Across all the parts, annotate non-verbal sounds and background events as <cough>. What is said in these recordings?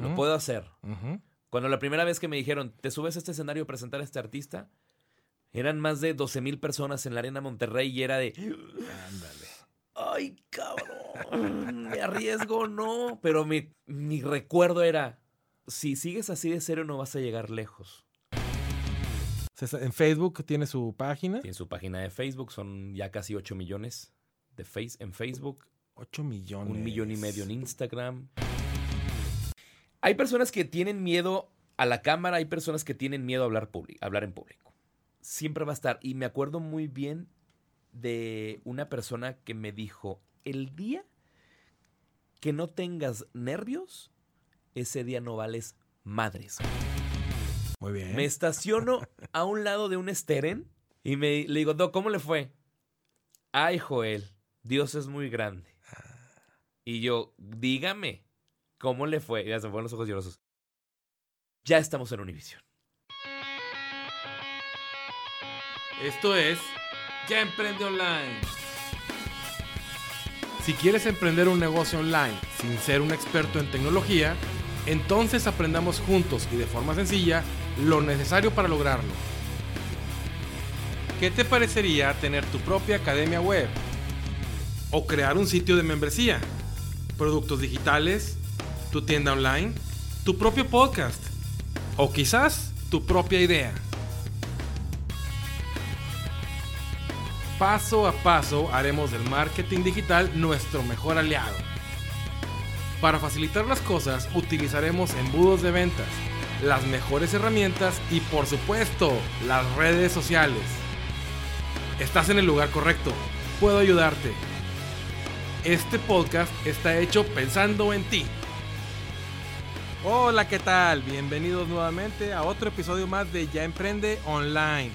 lo puedo hacer. Cuando la primera vez que me dijeron, te subes a este escenario a presentar a este artista, eran más de 12 mil personas en la Arena Monterrey y era de... Ándale. Ay, cabrón. Me arriesgo, no. Pero mi, mi recuerdo era, si sigues así de serio no vas a llegar lejos. En Facebook tiene su página. Tiene su página de Facebook, son ya casi 8 millones de face en Facebook. 8 millones. Un millón y medio en Instagram. Hay personas que tienen miedo a la cámara, hay personas que tienen miedo a hablar, hablar en público. Siempre va a estar. Y me acuerdo muy bien de una persona que me dijo, el día que no tengas nervios, ese día no vales madres. Muy bien. Me estaciono a un lado de un esteren y me, le digo, ¿cómo le fue? Ay, Joel, Dios es muy grande. Y yo, dígame, ¿cómo le fue? Ya se me fueron los ojos llorosos. Ya estamos en Univision. Esto es Ya Emprende Online. Si quieres emprender un negocio online sin ser un experto en tecnología, entonces aprendamos juntos y de forma sencilla lo necesario para lograrlo. ¿Qué te parecería tener tu propia academia web? ¿O crear un sitio de membresía? ¿Productos digitales? ¿Tu tienda online? ¿Tu propio podcast? ¿O quizás tu propia idea? Paso a paso haremos del marketing digital nuestro mejor aliado. Para facilitar las cosas utilizaremos embudos de ventas, las mejores herramientas y por supuesto las redes sociales. Estás en el lugar correcto. Puedo ayudarte. Este podcast está hecho pensando en ti. Hola, ¿qué tal? Bienvenidos nuevamente a otro episodio más de Ya Emprende Online.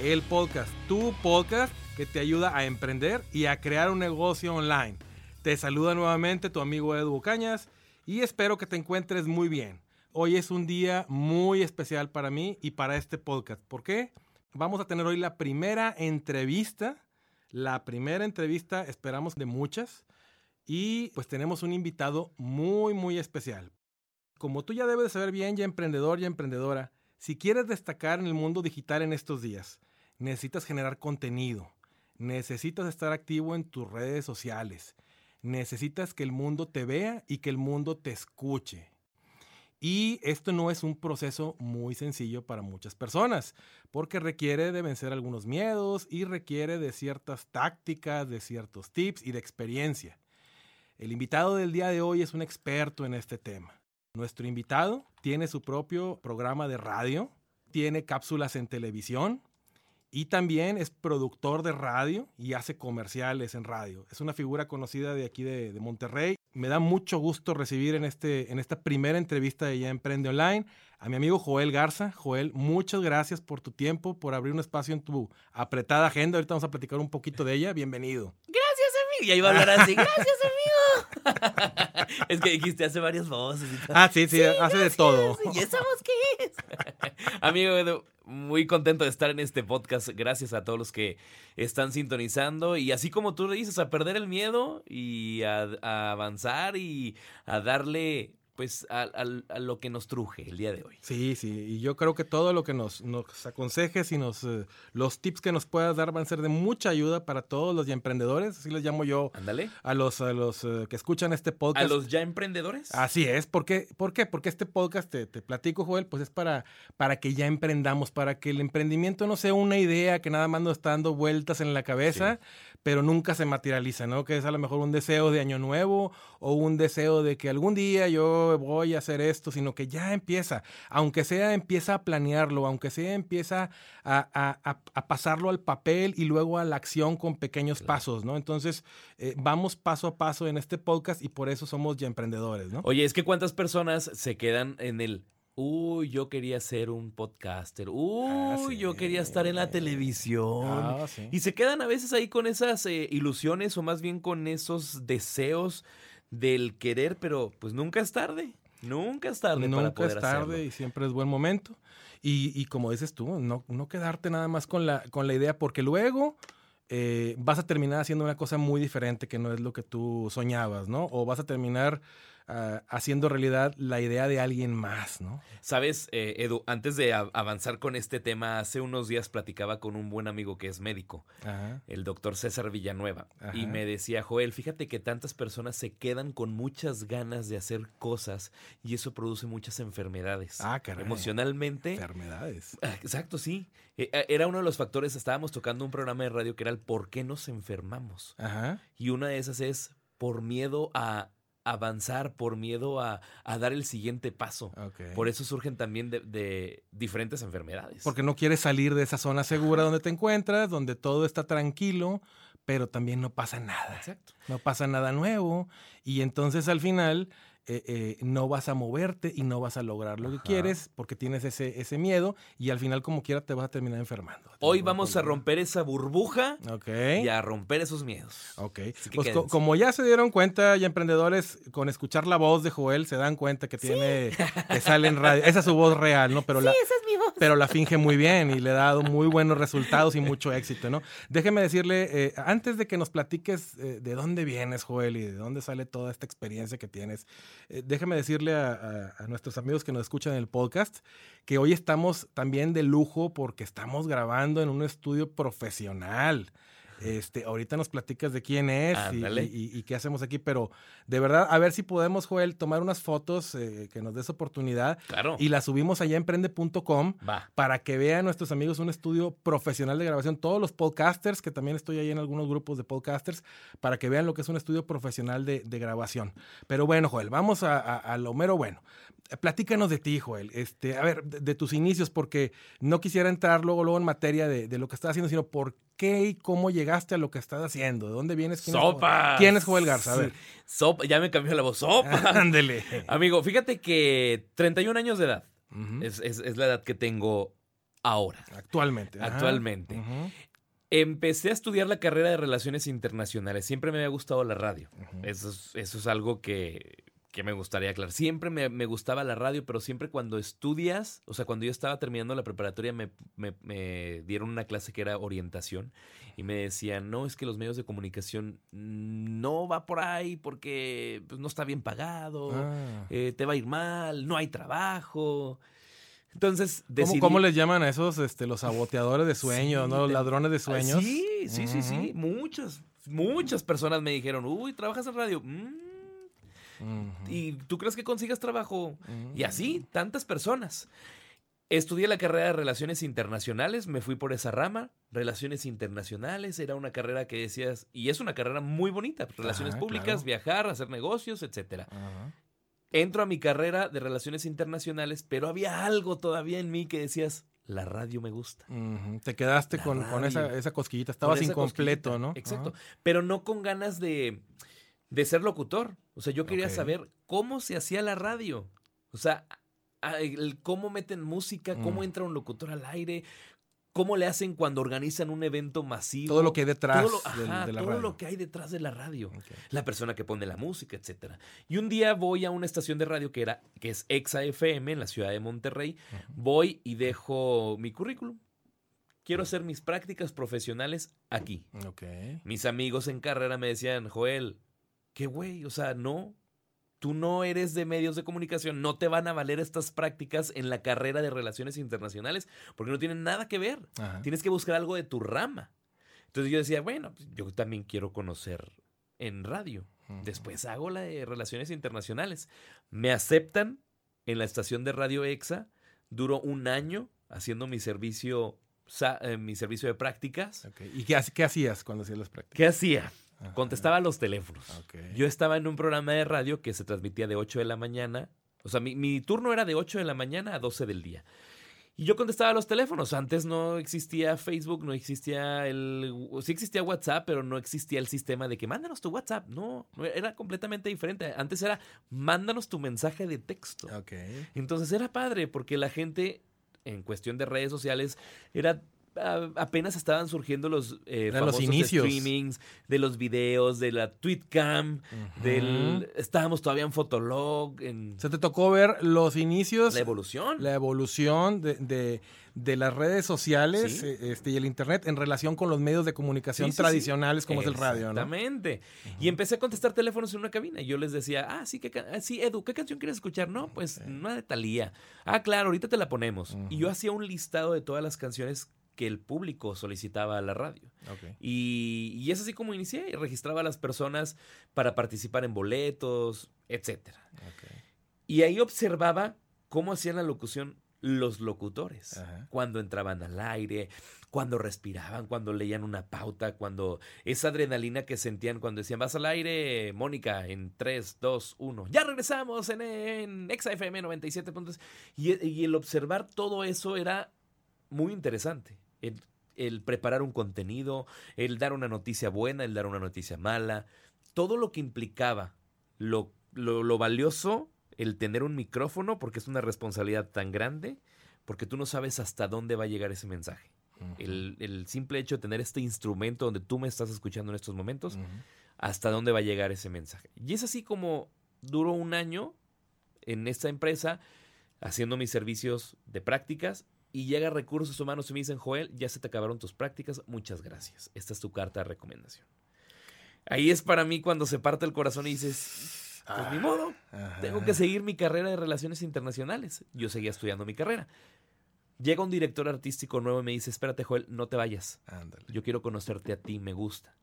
El podcast, tu podcast que te ayuda a emprender y a crear un negocio online. Te saluda nuevamente tu amigo Edu Cañas y espero que te encuentres muy bien. Hoy es un día muy especial para mí y para este podcast. ¿Por qué? Vamos a tener hoy la primera entrevista. La primera entrevista, esperamos, de muchas. Y pues tenemos un invitado muy, muy especial. Como tú ya debes de saber bien, ya emprendedor, ya emprendedora, si quieres destacar en el mundo digital en estos días, necesitas generar contenido, necesitas estar activo en tus redes sociales, necesitas que el mundo te vea y que el mundo te escuche. Y esto no es un proceso muy sencillo para muchas personas, porque requiere de vencer algunos miedos y requiere de ciertas tácticas, de ciertos tips y de experiencia. El invitado del día de hoy es un experto en este tema. Nuestro invitado tiene su propio programa de radio, tiene cápsulas en televisión, y también es productor de radio y hace comerciales en radio. Es una figura conocida de aquí de, Monterrey. Me da mucho gusto recibir en, este, en esta primera entrevista de Ya Emprende Online a mi amigo Joel Garza. Joel, muchas gracias por tu tiempo, por abrir un espacio en tu apretada agenda. Ahorita vamos a platicar un poquito de ella. Bienvenido. Gracias, amigo. Ya iba a hablar así. Gracias, amigo. <laughs> <laughs> es que dijiste hace varias voces. Ah, sí, sí, hace de todo. ¿Y esa voz qué es? <laughs> amigo, muy contento de estar en este podcast. Gracias a todos los que están sintonizando. Y así como tú le dices, a perder el miedo y a, a avanzar y a darle pues a, lo que nos truje el día de hoy. Sí, sí, y yo creo que todo lo que nos, nos aconsejes y nos, eh, los tips que nos puedas dar van a ser de mucha ayuda para todos los ya emprendedores, así les llamo yo Ándale. a los, a los eh, que escuchan este podcast. ¿A los ya emprendedores? Así es, ¿por qué? ¿Por qué? Porque este podcast, te, te, platico Joel, pues es para, para que ya emprendamos, para que el emprendimiento no sea una idea que nada más nos está dando vueltas en la cabeza, pero nunca se materializa, ¿no? Que es a lo mejor un deseo de año nuevo o un deseo de que algún día yo voy a hacer esto, sino que ya empieza, aunque sea empieza a planearlo, aunque sea empieza a, pasarlo al papel y luego a la acción con pequeños pasos, ¿no? Entonces, eh, vamos paso a paso en este podcast y por eso somos ya emprendedores, ¿no? Oye, es que cuántas personas se quedan en el Uy, yo quería ser un podcaster. Ah, Uy, yo quería estar en la televisión. Ah, y se quedan a veces ahí con esas eh, ilusiones o más bien con esos deseos del querer, pero pues nunca es tarde. Nunca es tarde. Nunca para es tarde y siempre es buen momento. Y, como dices tú, no, no, quedarte nada más con la, con la idea, porque luego eh, vas a terminar haciendo una cosa muy diferente que no es lo que tú soñabas, ¿no? O vas a terminar ah, haciendo realidad la idea de alguien más, ¿no? Sabes, eh, Edu, antes de avanzar con este tema, hace unos días platicaba con un buen amigo que es médico, Ajá. el doctor César Villanueva, y me decía, Joel, fíjate que tantas personas se quedan con muchas ganas de hacer cosas y eso produce muchas enfermedades. Ah, caray. Emocionalmente. Enfermedades. Ah, Exacto, sí. Eh, eh, Era uno de los factores, estábamos tocando un programa de radio que era el por qué nos enfermamos. Ajá. Y una de esas es por miedo a avanzar, por miedo a, a dar el siguiente paso. Por eso surgen también de, de diferentes enfermedades. Porque no quieres salir de esa zona segura donde te encuentras, donde todo está tranquilo, pero también no pasa nada. Exacto. No pasa nada nuevo. Y entonces al final eh, eh, no vas a moverte y no vas a lograr lo que quieres porque tienes ese, ese miedo y al final como quiera te vas a terminar enfermando. Hoy vamos a romper esa burbuja y a romper esos miedos. Ok. Pues co- como ya se dieron cuenta, ya emprendedores, con escuchar la voz de Joel, se dan cuenta que tiene, <laughs> que sale en radio. Esa es su voz real, ¿no? Pero la, esa es mi voz. pero la finge muy bien y le ha dado muy buenos resultados y mucho éxito, ¿no? Déjeme decirle, eh, antes de que nos platiques de dónde vienes, Joel, y de dónde sale toda esta experiencia que tienes, eh, déjeme decirle a, a- a nuestros amigos que nos escuchan en el podcast que hoy estamos también de lujo porque estamos grabando en un estudio profesional. Este, ahorita nos platicas de quién es y, Ándale. y- y qué hacemos aquí, pero de verdad, a ver si podemos, Joel, tomar unas fotos eh, que nos des oportunidad Claro. y las subimos allá en emprende.com Va. para que vean nuestros amigos un estudio profesional de grabación, todos los podcasters, que también estoy ahí en algunos grupos de podcasters, para que vean lo que es un estudio profesional de, de grabación. Pero bueno, Joel, vamos a, a- a lo mero bueno. Platícanos de ti, Joel. Este, a ver, de, de tus inicios, porque no quisiera entrar luego, luego en materia de, de lo que estás haciendo, sino por qué y cómo llegaste a lo que estás haciendo. ¿De dónde vienes? ¿Quién es Sopa. ¿Quién es Joel Garza? A ver. Sopa. Ya me cambió la voz. Sopa. <laughs> Ándele. Amigo, fíjate que 31 años de edad es, es- es la edad que tengo ahora. Actualmente. Actualmente. Empecé a estudiar la carrera de Relaciones Internacionales. Siempre me había gustado la radio. es, eso es algo que, que me gustaría aclarar. Siempre me, me gustaba la radio, pero siempre cuando estudias, o sea, cuando yo estaba terminando la preparatoria, me, me- me dieron una clase que era orientación y me decían, no, es que los medios de comunicación no va por ahí porque pues, no está bien pagado, Ah. eh, te va a ir mal, no hay trabajo. Entonces, ¿Cómo, decidí... cómo les llaman a esos este, los saboteadores de sueños, Sí, ¿no? Los ladrones de Ah, sueños. Sí, sí, sí, sí. Muchas, muchas personas me dijeron, uy, ¿trabajas en radio? Mm, ¿Y tú crees que consigas trabajo? Y así, tantas personas. Estudié la carrera de Relaciones Internacionales, me fui por esa rama. Relaciones Internacionales era una carrera que decías, y es una carrera muy bonita, relaciones Ajá, públicas, claro. viajar, hacer negocios, etcétera. Ajá. Entro a mi carrera de Relaciones Internacionales, pero había algo todavía en mí que decías, la radio me gusta. Te quedaste La con, con esa, esa cosquillita. Estabas esa incompleto, cosquillita. ¿no? Exacto. Ajá. Pero no con ganas de, de ser locutor. O sea, yo quería saber cómo se hacía la radio. O sea, el cómo meten música, cómo Mm. entra un locutor al aire, cómo le hacen cuando organizan un evento masivo. Todo lo que hay detrás Todo lo- ajá, de la todo radio. lo que hay detrás de la radio. La persona que pone la música, etcétera. Y un día voy a una estación de radio que era, que es Exa FM en la ciudad de Monterrey. Voy y dejo mi currículum. Quiero hacer mis prácticas profesionales aquí. Mis amigos en carrera me decían, Joel, qué güey, o sea, no, tú no eres de medios de comunicación, no te van a valer estas prácticas en la carrera de relaciones internacionales porque no tienen nada que ver. Ajá. Tienes que buscar algo de tu rama. Entonces yo decía, bueno, pues, yo también quiero conocer en radio. Después hago la de relaciones internacionales. Me aceptan en la estación de Radio EXA. Duró un año haciendo mi servicio, eh, mi servicio de prácticas. Ok. ¿Y qué, qué hacías cuando hacías las prácticas? ¿Qué hacía? Ajá. Contestaba los teléfonos. Yo estaba en un programa de radio que se transmitía de 8 de la mañana. O sea, mi, mi turno era de 8 de la mañana a 12 del día. Y yo contestaba los teléfonos. Antes no existía Facebook, no existía el... Sí existía WhatsApp, pero no existía el sistema de que mándanos tu WhatsApp. No, era completamente diferente. Antes era mándanos tu mensaje de texto. Entonces era padre porque la gente, en cuestión de redes sociales, era a- apenas estaban surgiendo los, eh, los inicios. streamings, de los videos, de la tweetcam, del estábamos todavía en Fotolog, en Se te tocó ver los inicios, la evolución. la evolución de, de- de las redes sociales Sí. eh, este, y el internet en relación con los medios de comunicación Sí, sí, sí. tradicionales como es el radio, ¿no? Exactamente. Y empecé a contestar teléfonos en una cabina. Y yo les decía, ah, sí, ¿qué ca- ah, sí, Edu, ¿qué canción quieres escuchar? No, pues una de Talía. Ah, claro, ahorita te la ponemos. Y yo hacía un listado de todas las canciones que el público solicitaba a la radio. Ok. Y, y es así como inicié. y Registraba a las personas para participar en boletos, etcétera. ok. Y ahí observaba cómo hacían la locución los locutores. Ajá. Cuando entraban al aire, cuando respiraban, cuando leían una pauta, cuando esa adrenalina que sentían cuando decían, vas al aire, Mónica, en 3, 2, 1. Ya regresamos en, en XFM 97 puntos. Y, y el observar todo eso era muy interesante. El, el preparar un contenido, el dar una noticia buena, el dar una noticia mala, todo lo que implicaba lo, lo, lo valioso, el tener un micrófono, porque es una responsabilidad tan grande, porque tú no sabes hasta dónde va a llegar ese mensaje. El, el simple hecho de tener este instrumento donde tú me estás escuchando en estos momentos, hasta dónde va a llegar ese mensaje. Y es así como duró un año en esta empresa haciendo mis servicios de prácticas y llega recursos humanos y me dicen, Joel, ya se te acabaron tus prácticas, muchas gracias. Esta es tu carta de recomendación. Ahí es para mí cuando se parte el corazón y dices, pues ni modo, Ajá. tengo que seguir mi carrera de relaciones internacionales. Yo seguía estudiando mi carrera. Llega un director artístico nuevo y me dice, espérate Joel, no te vayas. Ándale. Yo quiero conocerte a ti, me gusta.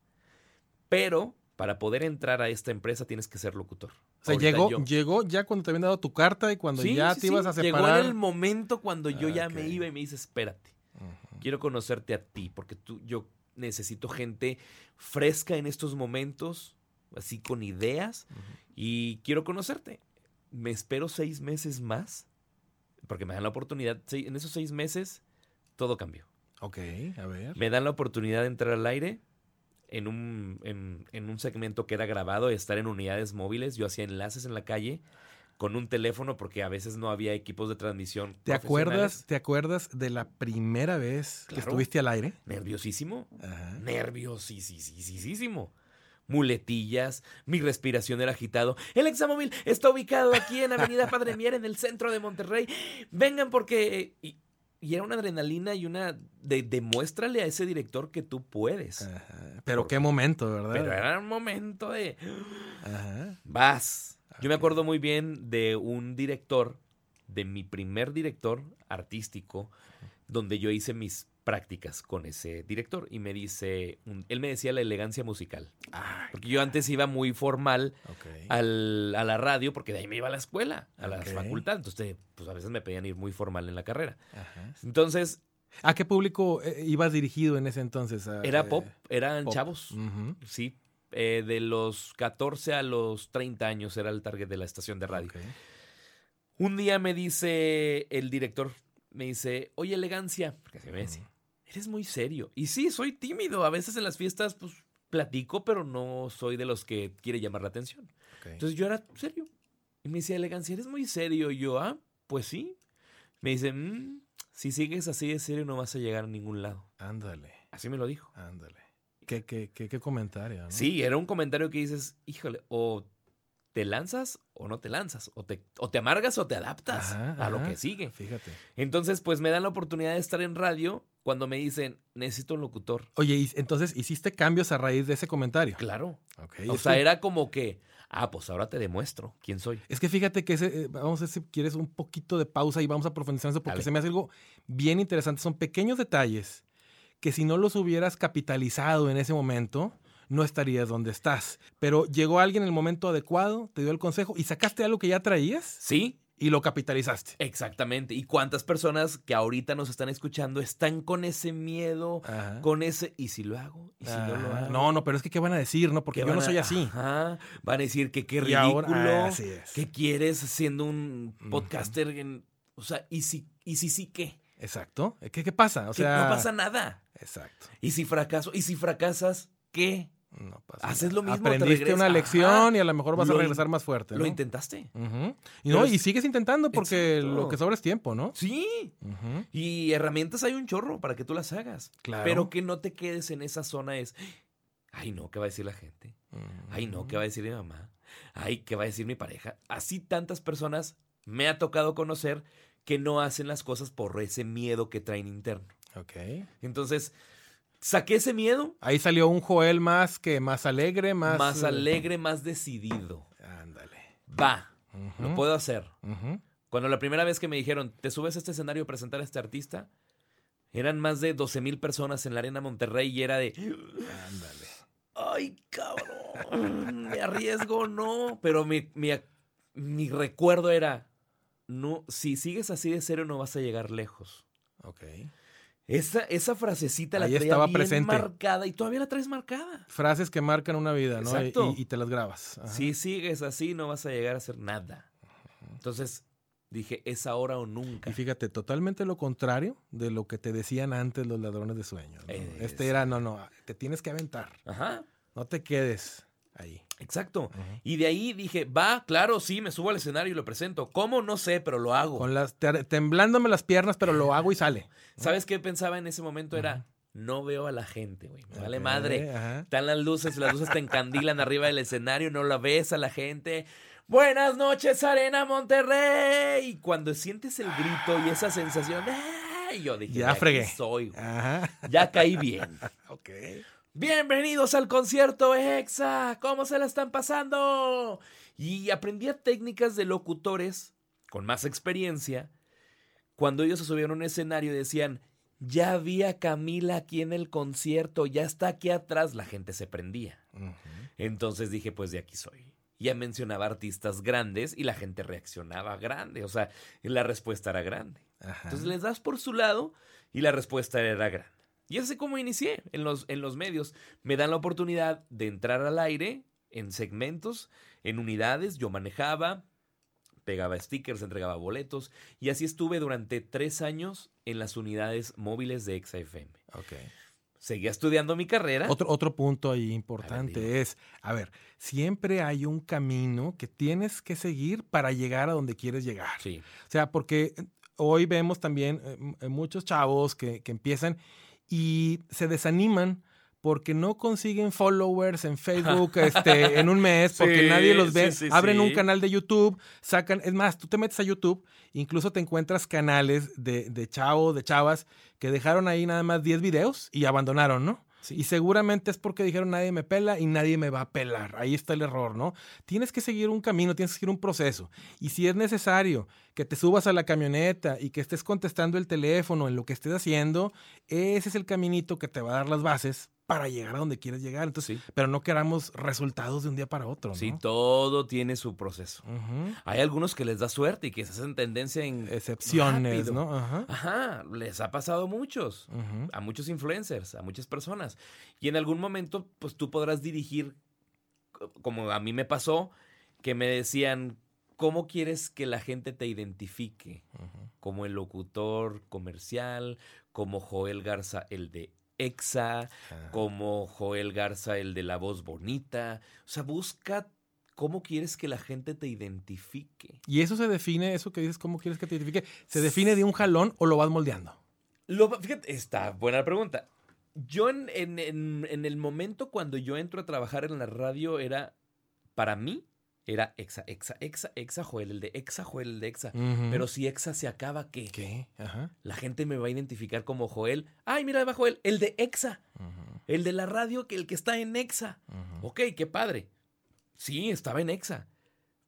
Pero para poder entrar a esta empresa tienes que ser locutor. O sea, Ahorita llegó, yo- llegó ya cuando te habían dado tu carta y cuando Sí, ya sí, te sí, ibas a Llegó separar. en el momento cuando yo ya me iba y me dice, espérate, quiero conocerte a ti, porque tú, yo necesito gente fresca en estos momentos, así con ideas, y quiero conocerte. Me espero seis meses más, porque me dan la oportunidad. En esos seis meses, todo cambió. Ok, a ver. Me dan la oportunidad de entrar al aire en un, en, en un segmento que era grabado y estar en unidades móviles. Yo hacía enlaces en la calle con un teléfono porque a veces no había equipos de transmisión. ¿Te acuerdas. ¿Te acuerdas de la primera vez que estuviste al aire? Nerviosísimo. Ajá. Nerviosísimo. Muletillas, mi respiración era agitado. El examóvil está ubicado aquí en Avenida Padre Mier, en el centro de Monterrey. Vengan porque... Y, y era una adrenalina y una... De, demuéstrale a ese director que tú puedes. Ajá. Pero Por- qué momento, ¿verdad? Pero era un momento de... Ajá. Vas. Yo me acuerdo muy bien de un director, de mi primer director artístico, donde yo hice mis prácticas con ese director y me dice, un- él me decía la elegancia musical, Ay, porque yo antes iba muy formal al- a la radio porque de ahí me iba a la escuela, a la Ok. facultad, entonces pues a veces me pedían ir muy formal en la carrera. Ajá. Entonces ¿A qué público eh, ibas dirigido en ese entonces? A- era eh, pop, eran pop. chavos, sí. eh, de los 14 a los 30 años era el target de la estación de radio. Un día me dice el director, me dice, oye, elegancia, porque así me decía, eres muy serio. Y sí, soy tímido. A veces en las fiestas, pues, platico, pero no soy de los que quiere llamar la atención. Entonces yo era serio. Y me decía, elegancia, eres muy serio. Y yo, ah, pues sí. Me dice, "Mm, si sigues así de serio no vas a llegar a ningún lado. Ándale, Así me lo dijo. ándale. ¿Qué, qué, qué, qué comentario? ¿no? Sí, era un comentario que dices, híjole, o te lanzas o no te lanzas. O te, o te amargas o te adaptas Ajá, a lo que sigue. Fíjate. Entonces, pues me dan la oportunidad de estar en radio cuando me dicen, necesito un locutor. Oye, y entonces hiciste cambios a raíz de ese comentario. Claro. Ok, O sea, que- era como que, ah, pues ahora te demuestro quién soy. Es que fíjate que ese, eh, vamos a ver si quieres un poquito de pausa y vamos a profundizar en eso porque Dale. se me hace algo bien interesante. Son pequeños detalles que si no los hubieras capitalizado en ese momento, no estarías donde estás. Pero llegó alguien en el momento adecuado, te dio el consejo y sacaste algo que ya traías Sí, y lo capitalizaste. exactamente. ¿Y cuántas personas que ahorita nos están escuchando están con ese miedo, Ajá. con ese, ¿y si lo hago? ¿Y si no lo hago? no, no, pero es que ¿qué van a decir? no Porque ¿Qué yo no a- soy así. Ajá. Van a decir que qué ridículo. ahora- así es. ¿Qué quieres siendo un podcaster? en- o sea, ¿y si, y si sí qué? Exacto. ¿Qué, qué pasa? O Que sea, no pasa nada. Exacto. ¿Y si fracaso? ¿Y si fracasas? ¿Qué? No pasa Haces nada. lo mismo, te Aprendiste una Ajá. lección y a lo mejor vas a Lo regresar más fuerte, ¿no? Lo intentaste. Y, no, es- y sigues intentando porque Exacto. lo que sobra es tiempo, ¿no? Sí. Y herramientas hay un chorro para que tú las hagas. Claro. Pero que no te quedes en esa zona es, ay no, ¿qué va a decir la gente? Ay no, ¿qué va a decir mi mamá? Ay, ¿qué va a decir mi pareja? Así tantas personas me ha tocado conocer que no hacen las cosas por ese miedo que traen interno. Ok. Entonces, saqué ese miedo Ahí salió un Joel más que más alegre, más... más, eh, alegre, más decidido. Ándale. Va, lo puedo hacer. Cuando la primera vez que me dijeron, te subes a este escenario a presentar a este artista, eran más de 12 mil personas en la Arena Monterrey y era de, Ándale. ay, cabrón, me arriesgo, no. Pero mi, mi, mi recuerdo era, no, si sigues así de serio no vas a llegar lejos. Ok. Esa, esa frasecita la Ahí traía estaba bien presente. marcada y todavía la traes marcada. Frases que marcan una vida, ¿no? Y- Exacto. Y, y te las grabas. Ajá. Si sigues así no vas a llegar a hacer nada. Entonces dije, es ahora o nunca. Y fíjate, totalmente lo contrario de lo que te decían antes los ladrones de sueños. Este era, no, no, te tienes que aventar. Ajá. No te quedes ahí. Exacto. Y de ahí dije, va, claro, sí, me subo al escenario y lo presento. ¿Cómo? No sé, pero lo hago. Con las te- temblándome las piernas, pero lo hago y sale. <laughs> ¿Sabes qué pensaba en ese momento? Era, no veo a la gente, güey. Me vale madre. ajá. Están las luces, las luces te encandilan arriba del escenario, no la ves a la gente. Buenas noches, Arena Monterrey. Y cuando sientes el grito y esa sensación, ¡ay! yo dije, Ya "De aquí fregué". soy. güey. Ajá. Ya caí bien. <laughs> Ok. Bienvenidos al concierto EXA. ¿Cómo se la están pasando? Y aprendía técnicas de locutores con más experiencia. Cuando ellos se subieron a un escenario y decían, ya vi a Camila aquí en el concierto, ya está aquí atrás, la gente se prendía. Entonces dije, pues de aquí soy. Ya mencionaba artistas grandes y la gente reaccionaba grande, o sea, la respuesta era grande. Ajá. Entonces les das por su lado y la respuesta era grande. Y así como inicié en los, en los medios. Me dan la oportunidad de entrar al aire en segmentos, en unidades. Yo manejaba, pegaba stickers, entregaba boletos. Y así estuve durante tres años en las unidades móviles de XFM. Ok. Seguía estudiando mi carrera. Otro, otro punto ahí A ver, importante es, a ver, siempre hay un camino que tienes que seguir para llegar a donde quieres llegar. Sí. O sea, porque hoy vemos también eh, muchos chavos que, que empiezan y se desaniman porque no consiguen followers en <laughs> Facebook este, en un mes, porque Sí, nadie los ve. sí, sí, Abren un canal de YouTube, sacan, es más, tú te metes a YouTube, incluso te encuentras canales de, de chavos, de chavas, que dejaron ahí nada más 10 videos y abandonaron, ¿no? Y seguramente es porque dijeron nadie me pela y nadie me va a pelar. Ahí está el error, ¿no? Tienes que seguir un camino, tienes que seguir un proceso. Y si es necesario que te subas a la camioneta y que estés contestando el teléfono en lo que estés haciendo, ese es el caminito que te va a dar las bases para llegar a donde quieres llegar. Entonces, Sí. pero no queramos resultados de un día para otro, ¿no? Sí, todo tiene su proceso. Hay algunos que les da suerte y que se hacen tendencia en Excepciones, rápido. ¿no? Ajá. Ajá, les ha pasado a muchos, a muchos influencers, a muchas personas. Y en algún momento, pues tú podrás dirigir, co- como a mí me pasó, que me decían, ¿cómo quieres que la gente te identifique? Como el locutor comercial, como Joel Garza, el de EXA, Ajá. como Joel Garza, el de la voz bonita. O sea, busca cómo quieres que la gente te identifique. Y eso se define, eso que dices, ¿cómo quieres que te identifique? ¿Se define de un jalón o lo vas moldeando? Lo, fíjate, está buena la pregunta. Yo en, en- en- en el momento cuando yo entro a trabajar en la radio era, para mí, era Exa, Exa, Exa, Exa, Joel, el de Exa, Joel, el de Exa. Pero si Exa se acaba, ¿qué? ¿Qué? Ajá. La gente me va a identificar como Joel. Ay, mira, va Joel, el de Exa, el de la radio, que el que está en Exa. Ok, qué padre. Sí, estaba en Exa.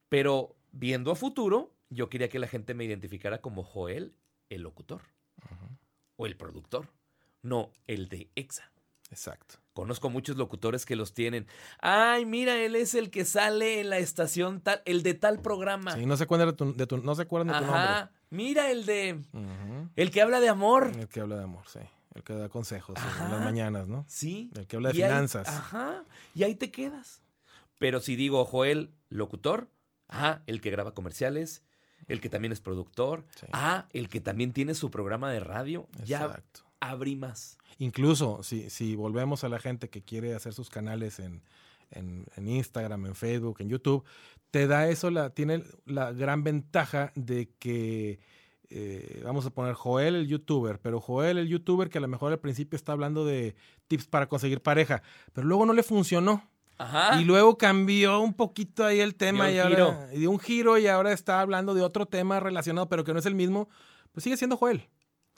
Pero viendo a futuro, yo quería que la gente me identificara como Joel, el locutor o el productor, no el de Exa. Exacto. Conozco muchos locutores que los tienen. Ay, mira, él es el que sale en la estación tal, el de tal programa. Sí, no se acuerdan de tu, de tu- no se acuerdan de tu Ajá. Mira el de nombre. El que habla de amor. El que habla de amor, sí. El que da consejos en Ajá. las mañanas, ¿no? Sí. El que habla de Y ahí- finanzas. ajá. Y ahí te quedas. Pero si digo Joel, locutor, ah, el que graba comerciales, el que también es productor, Sí. ah, el que también tiene su programa de radio, ya Exacto. Abrí más. Incluso si, si volvemos a la gente que quiere hacer sus canales en, en, en Instagram, en Facebook, en YouTube, te da eso, la, tiene la gran ventaja de que, eh, vamos a poner Joel el youtuber, pero Joel el youtuber que a lo mejor al principio está hablando de tips para conseguir pareja, pero luego no le funcionó. Ajá. Y luego cambió un poquito ahí el tema y ahora dio un giro y ahora está hablando de otro tema relacionado, pero que no es el mismo, pues sigue siendo Joel.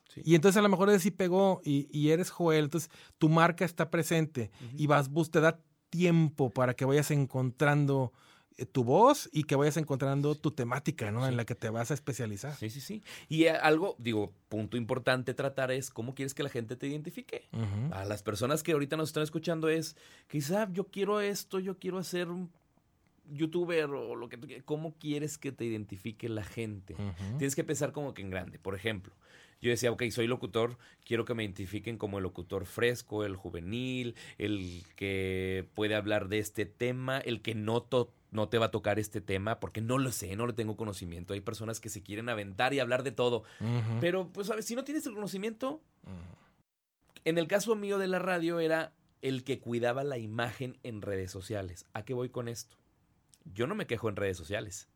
Sí. Y entonces a lo mejor ese sí pegó y, y eres Joel, entonces tu marca está presente y vas, bus, te da tiempo para que vayas encontrando eh, tu voz y que vayas encontrando tu temática, ¿no? Sí. En la que te vas a especializar. Sí, sí, sí. Y eh, algo, digo, punto importante tratar es cómo quieres que la gente te identifique. A las personas que ahorita nos están escuchando es, quizá yo quiero esto, yo quiero hacer un youtuber o lo que tú quieras. ¿Cómo quieres que te identifique la gente? Tienes que pensar como que en grande. Por ejemplo, yo decía, ok, soy locutor, quiero que me identifiquen como el locutor fresco, el juvenil, el que puede hablar de este tema, el que no, to- no te va a tocar este tema, porque no lo sé, no le tengo conocimiento. Hay personas que se quieren aventar y hablar de todo. Pero, pues, ¿sabes? Si no tienes el conocimiento, en el caso mío de la radio era el que cuidaba la imagen en redes sociales. ¿A qué voy con esto? Yo no me quejo en redes sociales.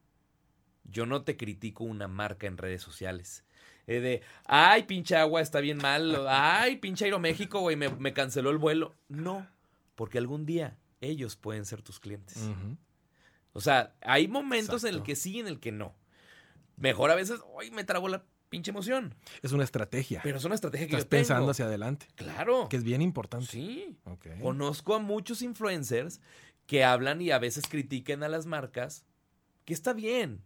Yo no te critico una marca en redes sociales. Eh, de, ay, pinche agua, está bien mal. Ay, pinche Aeroméxico, güey, me, me canceló el vuelo. No, porque algún día ellos pueden ser tus clientes. O sea, hay momentos en el que sí y en el que no. Mejor a veces, hoy me trabo la pinche emoción. Es una estrategia. Pero es una estrategia que Estás yo tengo. pensando hacia adelante, Claro. que es bien importante. Sí. Conozco a muchos influencers que hablan y a veces critiquen a las marcas, que está bien.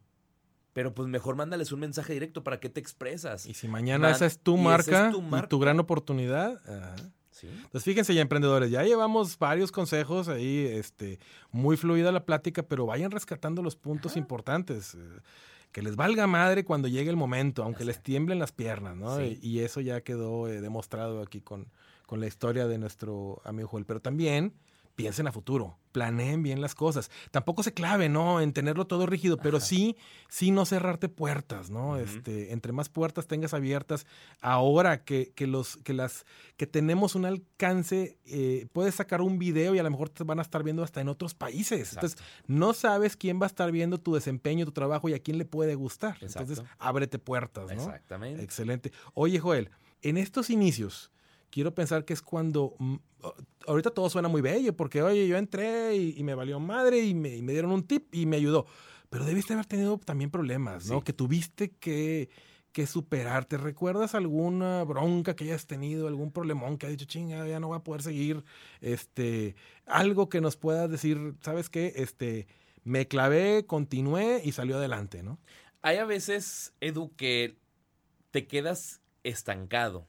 Pero pues mejor mándales un mensaje directo para que te expresas. Y si mañana Man- esa es tu marca es tu y tu gran oportunidad, ajá. Sí. Entonces fíjense ya emprendedores, ya llevamos varios consejos ahí, este, muy fluida la plática, pero vayan rescatando los puntos Ajá. importantes. eh, que les valga madre cuando llegue el momento, aunque les tiemblen las piernas, ¿no? Sí. Y, y eso ya quedó eh, demostrado aquí con, con la historia de nuestro amigo Joel. Pero también piensen a futuro, planeen bien las cosas. Tampoco se clave, ¿no? En tenerlo todo rígido, pero Ajá. sí, sí no cerrarte puertas, ¿no? Este, entre más puertas tengas abiertas, ahora que, que los, que las, que tenemos un alcance, eh, puedes sacar un video y a lo mejor te van a estar viendo hasta en otros países. Entonces, no sabes quién va a estar viendo tu desempeño, tu trabajo y a quién le puede gustar. Entonces, ábrete puertas, ¿no? Exactamente. Excelente. Oye, Joel, en estos inicios, quiero pensar que es cuando. mm, ahorita todo suena muy bello, porque, oye, yo entré y, y me valió madre y me, y me dieron un tip y me ayudó. Pero debiste haber tenido también problemas, ¿no? Sí. Que tuviste que, que superar. ¿Te recuerdas alguna bronca que hayas tenido, algún problemón que has dicho, chinga, ya no voy a poder seguir? Este, algo que nos puedas decir, ¿sabes qué? Este, me clavé, continué y salió adelante, ¿no? Hay a veces, Edu, que te quedas estancado.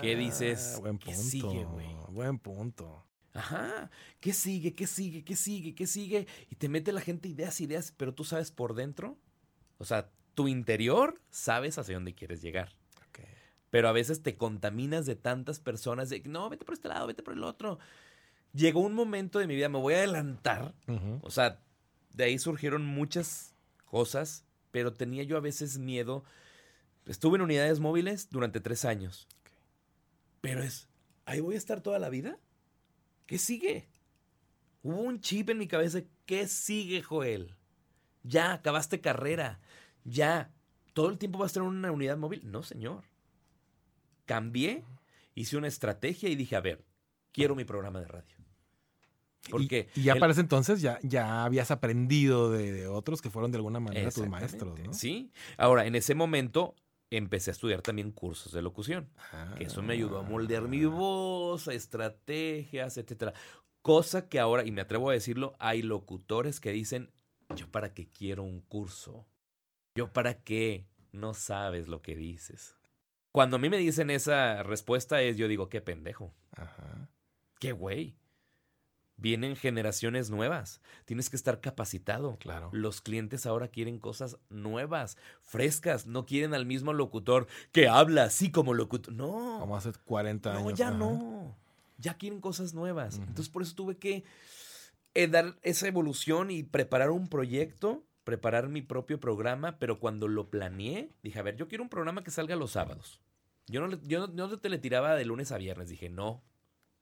¿Qué dices? Ah, Buen ¿Qué punto. sigue, güey? Buen punto. Ajá. ¿Qué sigue? ¿Qué sigue? ¿Qué sigue? ¿Qué sigue? Y te mete la gente ideas, ideas, pero tú sabes por dentro. O sea, tu interior sabes hacia dónde quieres llegar. Ok. Pero a veces te contaminas de tantas personas de, no, vete por este lado, vete por el otro. Llegó un momento de mi vida, me voy a adelantar. O sea, de ahí surgieron muchas cosas, pero tenía yo a veces miedo. Estuve en unidades móviles durante tres años. Pero es, ¿ahí voy a estar toda la vida? ¿Qué sigue? Hubo un chip en mi cabeza. ¿Qué sigue, Joel? Ya, acabaste carrera. Ya. ¿Todo el tiempo vas a en una unidad móvil? No, señor. Cambié, hice una estrategia y dije, a ver, quiero mi programa de radio. Porque y, y ya el- para ese entonces ya, ya habías aprendido de, de otros que fueron de alguna manera tus maestros, ¿no? Sí. Ahora, en ese momento empecé a estudiar también cursos de locución. Que eso me ayudó a moldear mi Ah. voz, a estrategias, etcétera. Cosa que ahora, y me atrevo a decirlo, hay locutores que dicen, yo para qué quiero un curso. Yo para qué. No sabes lo que dices. Cuando a mí me dicen esa respuesta es, yo digo, qué pendejo. Ajá. Qué güey. Vienen generaciones nuevas. Tienes que estar capacitado. Claro. Los clientes ahora quieren cosas nuevas, frescas. No quieren al mismo locutor que habla así como locutor. No. Como hace 40 No, años. ya ajá. no. Ya quieren cosas nuevas. Entonces por eso tuve que eh, dar esa evolución y preparar un proyecto, preparar mi propio programa, pero cuando lo planeé, dije, a ver, yo quiero un programa que salga los sábados. No, yo, no, yo no te le tiraba de lunes a viernes. Dije, no,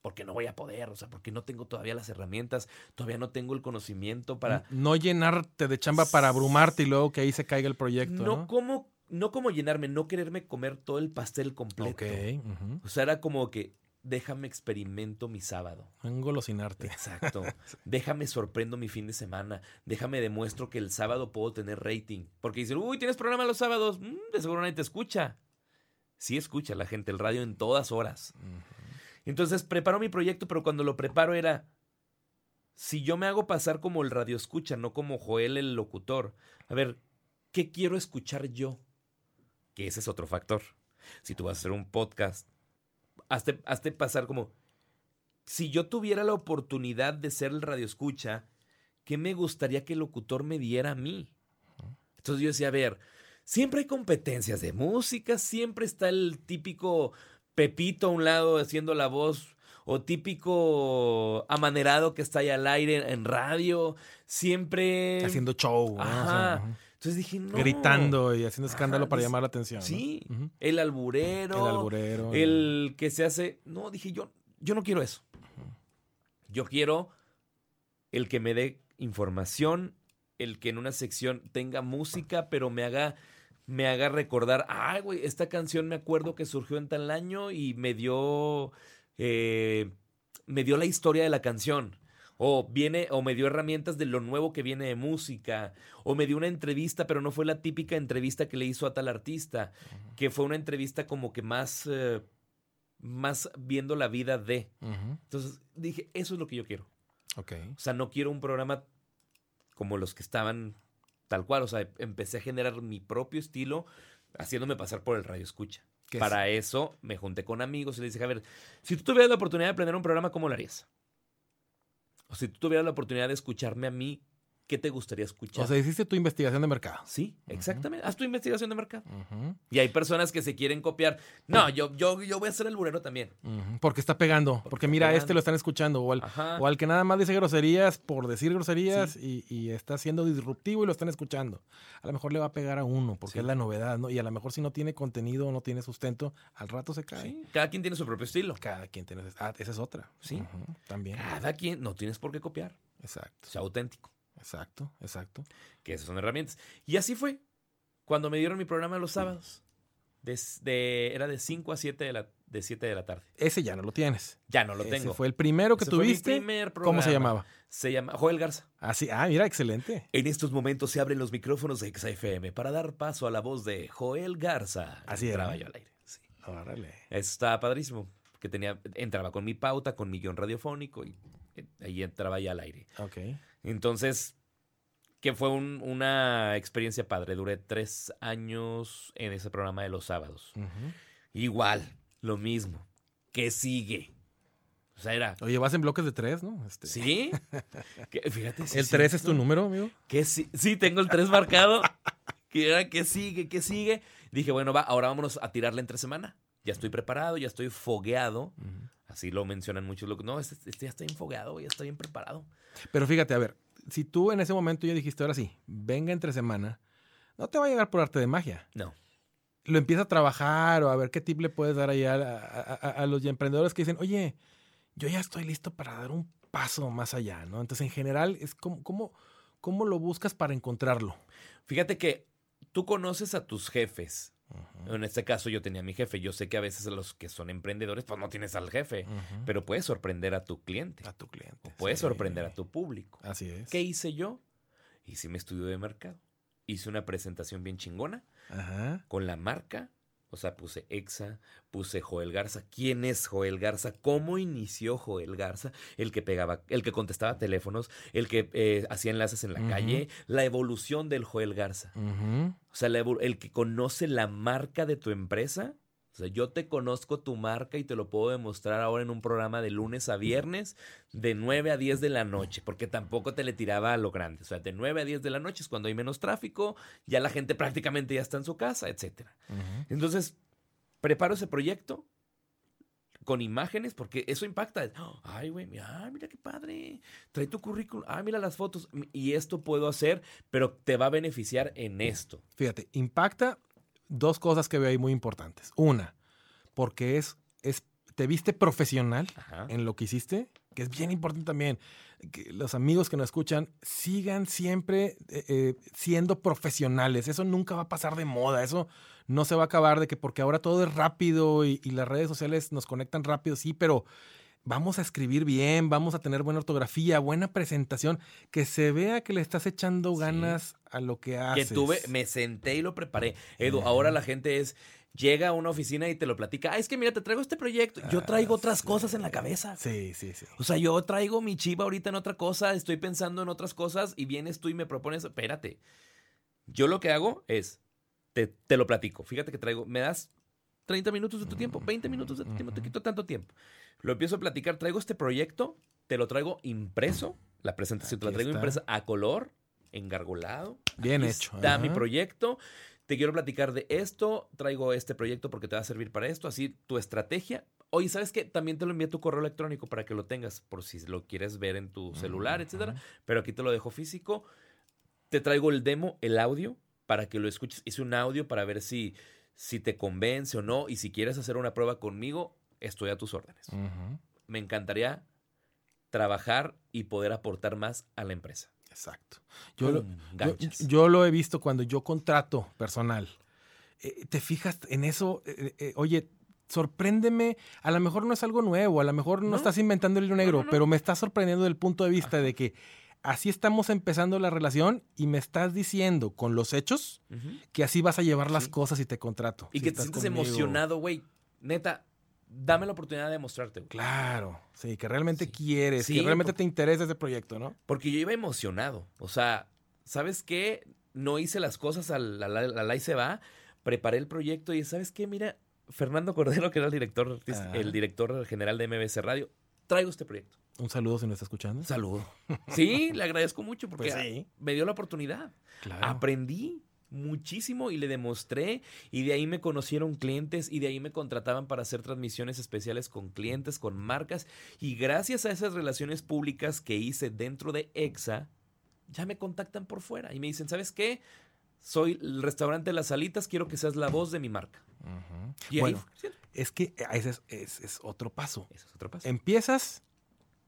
porque no voy a poder. O sea, porque no tengo todavía las herramientas. Todavía no tengo el conocimiento para... No llenarte de chamba para abrumarte y luego que ahí se caiga el proyecto, no, ¿no? como, no como llenarme, no quererme comer todo el pastel completo. Ok. ujú. O sea, era como que déjame experimento mi sábado. Engolosinarte. Exacto. <laughs> déjame sorprendo mi fin de semana. Déjame demuestro que el sábado puedo tener rating. Porque dicen, uy, tienes programa los sábados. Mm, de seguro nadie te escucha. Sí escucha la gente el radio en todas horas. Entonces preparo mi proyecto, pero cuando lo preparo era, si yo me hago pasar como el radio escucha, no como Joel el locutor, a ver, ¿qué quiero escuchar yo? Que ese es otro factor. Si tú vas a hacer un podcast, hazte, hazte pasar como, si yo tuviera la oportunidad de ser el radio escucha, ¿qué me gustaría que el locutor me diera a mí? Entonces yo decía, a ver, siempre hay competencias de música, siempre está el típico Pepito a un lado haciendo la voz o típico amanerado que está ahí al aire en radio, siempre Haciendo show. ¿no? O sea, Ajá. Entonces dije, no. Gritando y haciendo escándalo Ajá, para llamar la atención. ¿no? Sí, el alburero, El alburero. el que se hace, no, dije yo, yo no quiero eso. Yo quiero el que me dé información, el que en una sección tenga música, pero me haga me haga recordar, ay, güey, esta canción me acuerdo que surgió en tal año y me dio eh, me dio la historia de la canción. O viene, o me dio herramientas de lo nuevo que viene de música. O me dio una entrevista, pero no fue la típica entrevista que le hizo a tal artista. Que fue una entrevista como que más. eh, más viendo la vida de. Entonces dije, eso es lo que yo quiero. Ok. O sea, no quiero un programa como los que estaban tal cual. O sea, empecé a generar mi propio estilo haciéndome pasar por el radio escucha. Para eso me junté con amigos y les dije, a ver, si tú tuvieras la oportunidad de aprender un programa, ¿cómo lo harías? O si tú tuvieras la oportunidad de escucharme a mí, ¿qué te gustaría escuchar? O sea, hiciste tu investigación de mercado. sí, exactamente. Haz tu investigación de mercado. Y hay personas que se quieren copiar. No, yo, yo, yo voy a ser el burero también. Porque está pegando. Porque, está mira, este lo están escuchando. O al, o al que nada más dice groserías por decir groserías y, y está siendo disruptivo y lo están escuchando. A lo mejor le va a pegar a uno porque Sí. es la novedad, ¿no? Y a lo mejor si no tiene contenido o no tiene sustento, al rato se cae. Sí, cada quien tiene su propio estilo. Cada quien tiene... Ah, esa es otra. Sí. También. Cada quien, no tienes por qué copiar. Exacto. Sea auténtico. Exacto, exacto. Que esas son herramientas. Y así fue. Cuando me dieron mi programa los sábados. De, de- era de 5 a 7 de la, de 7 de la tarde. Ese ya no lo tienes. Ya no lo Ese tengo. fue el primero que Ese fue mi tuviste. ¿Cómo se llamaba? Se llama Joel Garza. Así, ah, mira, excelente. En estos momentos se abren los micrófonos de XFM para dar paso a la voz de Joel Garza. Así Entraba era. yo al aire. Sí. Órale. Estaba padrísimo. Que tenía, entraba con mi pauta, con mi guion radiofónico y eh, ahí entraba ya al aire. Ok. Entonces, que fue un- una experiencia padre. Duré tres años en ese programa de los sábados. Ujú. Igual, lo mismo. ¿Qué sigue? O sea, era. Oye, vas en bloques de tres, ¿no? Este, ¿Sí? ¿Qué? Fíjate. sí ¿El tres es tu número, amigo? ¿Qué sí? sí, tengo el 3 marcado. <laughs> ¿Qué era? ¿Qué sigue? ¿Qué sigue? Dije, bueno, va, ahora vámonos a tirarle entre semana. Ya estoy preparado, ya estoy fogueado. Así lo mencionan muchos. lo- No, este, este ya está bien fogueado, ya está bien preparado. Pero fíjate, a ver, si tú en ese momento ya dijiste, ahora sí, venga entre semana, no te va a llegar por arte de magia. No. Lo empieza a trabajar o a ver qué tip le puedes dar ahí a, a- a- a los emprendedores que dicen, oye, yo ya estoy listo para dar un paso más allá, ¿no? Entonces, en general, es como, ¿cómo, cómo lo buscas para encontrarlo? Fíjate que tú conoces a tus jefes. En este caso yo tenía a mi jefe. Yo sé que a veces los que son emprendedores, pues no tienes al jefe. Pero puedes sorprender a tu cliente. a tu cliente. O puedes sí. sorprender a tu público. Así es. ¿Qué hice yo? Hice mi estudio de mercado. Hice una presentación bien chingona Ajá. con la marca. O sea, puse Exa, puse Joel Garza. ¿Quién es Joel Garza? ¿Cómo inició Joel Garza? El que pegaba, el que contestaba teléfonos, el que eh, hacía enlaces en la calle, la evolución del Joel Garza. O sea, el que conoce la marca de tu empresa. O sea, yo te conozco tu marca y te lo puedo demostrar ahora en un programa de lunes a viernes de 9 a 10 de la noche, porque tampoco te le tiraba a lo grande. O sea, de 9 a 10 de la noche es cuando hay menos tráfico, ya la gente prácticamente ya está en su casa. Ujú. Entonces, preparo ese proyecto con imágenes, porque eso impacta. Ay, güey, mira, mira qué padre. Trae tu currículum. Ah, mira las fotos. Y esto puedo hacer, pero te va a beneficiar en esto. Fíjate, impacta dos cosas que veo ahí muy importantes. Una, porque es, es te viste profesional Ajá. en lo que hiciste, que es bien importante también. Que los amigos que nos escuchan sigan siempre eh, eh, siendo profesionales. Eso nunca va a pasar de moda. Eso no se va a acabar de que porque ahora todo es rápido y, y las redes sociales nos conectan rápido, sí, pero vamos a escribir bien, vamos a tener buena ortografía, buena presentación, que se vea que le estás echando Sí. ganas a lo que Que haces. tuve, me senté y lo preparé. Edu, ahora la gente es, llega a una oficina y te lo platica. Ah, es que mira, te traigo este proyecto. Yo traigo Ah, otras sí. cosas en la cabeza. Sí, sí, sí. O sea, yo traigo mi chiva ahorita en otra cosa, estoy pensando en otras cosas y vienes tú y me propones, espérate. Yo lo que hago es, te, te lo platico. Fíjate que traigo, me das 30 minutos de tu tiempo, 20 minutos de tu tiempo, te quito tanto tiempo. Lo empiezo a platicar, traigo este proyecto, te lo traigo impreso, la presentación te la traigo está. impresa a color, engargolado. Bien Aquí hecho. Está mi ajá. proyecto. Te quiero platicar de esto. Traigo este proyecto porque te va a servir para esto. Así tu estrategia. Oye, ¿sabes qué? También te lo envío a tu correo electrónico para que lo tengas por si lo quieres ver en tu celular, etcétera. Ujú. Pero aquí te lo dejo físico. Te traigo el demo, el audio, para que lo escuches. Hice un audio para ver si, si te convence o no. Y si quieres hacer una prueba conmigo, estoy a tus órdenes. Me encantaría trabajar y poder aportar más a la empresa. Exacto. Yo lo, Pum, yo, ganchas. yo lo he visto cuando yo contrato personal. Eh, te fijas en eso, eh, eh, oye, sorpréndeme, a lo mejor no es algo nuevo, a lo mejor no, No. estás inventando el hilo negro, no, no. pero me estás sorprendiendo desde el punto de vista de que así estamos empezando la relación y me estás diciendo con los hechos que así vas a llevar las Sí. cosas y te contrato. Y si que te sientes conmigo. emocionado, güey. Neta, dame la oportunidad de demostrarte, güey. Claro, sí, que realmente Sí. quieres, Sí, que realmente porque- te interesa ese proyecto, ¿no? Porque yo iba emocionado. O sea, ¿sabes qué? No hice las cosas al, al- al ahí se va. Preparé el proyecto y ¿sabes qué? Mira, Fernando Cordero, que era el director, Ah. el director general de MBC Radio, traigo este proyecto. Un saludo si nos está escuchando. Saludo. Sí, le agradezco mucho porque Pues sí. me dio la oportunidad. Claro. Aprendí muchísimo y le demostré y de ahí me conocieron clientes y de ahí me contrataban para hacer transmisiones especiales con clientes, con marcas y gracias a esas relaciones públicas que hice dentro de EXA, ya me contactan por fuera y me dicen, ¿sabes qué? Soy el restaurante Las Salitas, quiero que seas la voz de mi marca. Y Bueno, es que ese es, es- es otro paso. es otro paso. Empiezas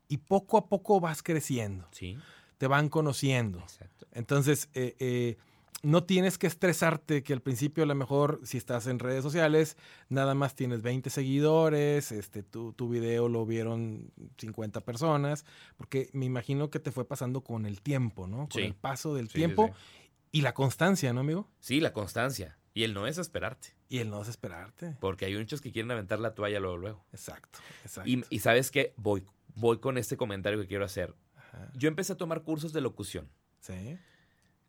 y poco a poco vas creciendo, Sí, te van conociendo. exacto. Entonces, eh, eh, no tienes que estresarte que al principio a lo mejor si estás en redes sociales, nada más tienes 20 seguidores, este, tu, tu video lo vieron 50 personas, porque me imagino que te fue pasando con el tiempo, ¿no? Con Sí. el paso del Sí, tiempo sí. y la constancia, ¿no, amigo? Sí, la constancia. Y el no es esperarte, Y el no desesperarte. porque hay muchos que quieren aventar la toalla luego. luego. Exacto, exacto. Y, y sabes qué, voy, voy con este comentario que quiero hacer. Ajá. Yo empecé a tomar cursos de locución. Sí.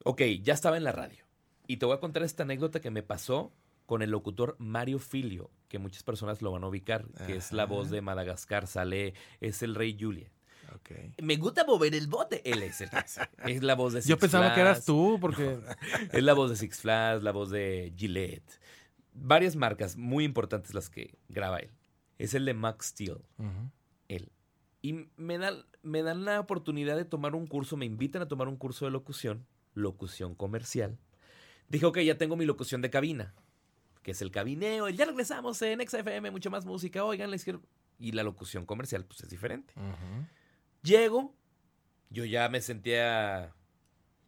Ok, ya estaba en la radio. Y te voy a contar esta anécdota que me pasó con el locutor Mario Filio, que muchas personas lo van a ubicar, que es la voz Ajá. de Madagascar, sale, es el rey Julia. Ok. Me gusta mover el bote. Él es el <laughs> es la voz de Six Yo pensaba que eras tú, porque. <laughs> Es la voz de Six Flags, la voz de Gillette. Varias marcas muy importantes las que graba él. Es el de Max Steel. Él. Y me dan, me dan la oportunidad de tomar un curso, me invitan a tomar un curso de locución, locución comercial. Dije, ok, ya tengo mi locución de cabina, que es el cabineo, el ya regresamos en XFM, mucha más música, oigan, les quiero... Y la locución comercial, pues es diferente. Llego, yo ya me sentía,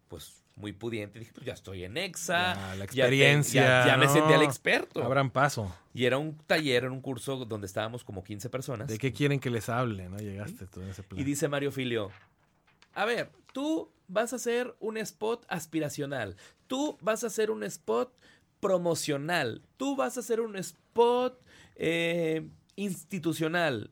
pues, muy pudiente. Dije, pues ya estoy en EXA. Ya, la experiencia. Ya, ya me ¿no? sentía el experto. Abran paso. Y era un taller, era un curso donde estábamos como 15 personas. ¿De qué quieren que les hable? ¿No? Llegaste tú en ese plan. Y dice Mario Filio, a ver, tú vas a hacer un spot aspiracional, tú vas a hacer un spot promocional, tú vas a hacer un spot eh, institucional.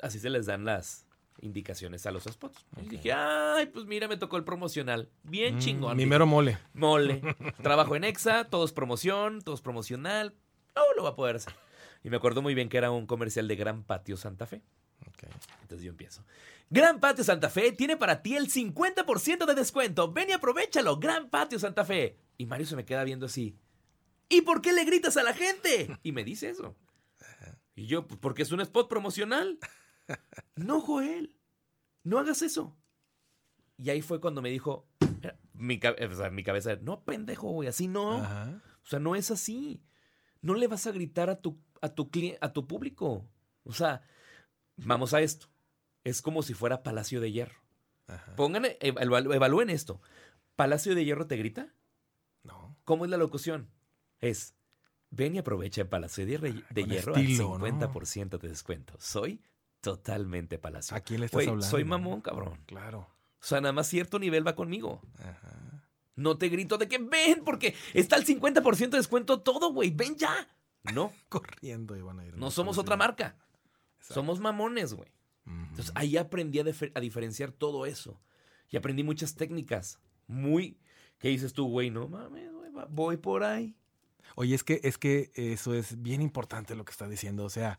Así se les dan las indicaciones a los spots. Y dije, ay, pues mira, me tocó el promocional. Bien Mm, chingón. Mi mero mole. Mole. <laughs> Trabajo en EXA, todo es promoción, todo es promocional. No lo va a poder hacer. Y me acuerdo muy bien que era un comercial de Gran Patio Santa Fe. Entonces yo empiezo. Gran Patio Santa Fe tiene para ti el 50% de descuento. Ven y aprovechalo. Gran Patio Santa Fe. Y Mario se me queda viendo así. ¿Y por qué le gritas a la gente? <laughs> Y me dice eso. Y yo, pues porque es un spot promocional. <laughs> No, Joel. No hagas eso. Y ahí fue cuando me dijo, mi, o sea, mi cabeza, no, pendejo, güey, así no. Ajá. O sea, no es así. No le vas a gritar a tu, a tu, a tu público. O sea, vamos a esto. Es como si fuera Palacio de Hierro. Ajá. Pongan, evalu- evalúen esto. ¿Palacio de Hierro te grita? No. ¿Cómo es la locución? Es, ven y aprovecha el Palacio de, Hierro- de Hierro estilo, al ¿no? 50% de descuento. Soy totalmente Palacio. ¿A quién le estás hablando? soy mamón, cabrón. Claro. O sea, nada más cierto nivel va conmigo. Ajá. No te grito de que ven, porque está al 50% de descuento todo, güey. Ven ya. No, <laughs> Corriendo iban a ir. no somos otra marca. Exacto. Somos mamones, güey. Ujú. Entonces ahí aprendí a, difer- a diferenciar todo eso. Y aprendí muchas técnicas muy... ¿Qué dices tú, güey? No mames, güey, voy por ahí. Oye, es que, es que eso es bien importante lo que está diciendo. O sea,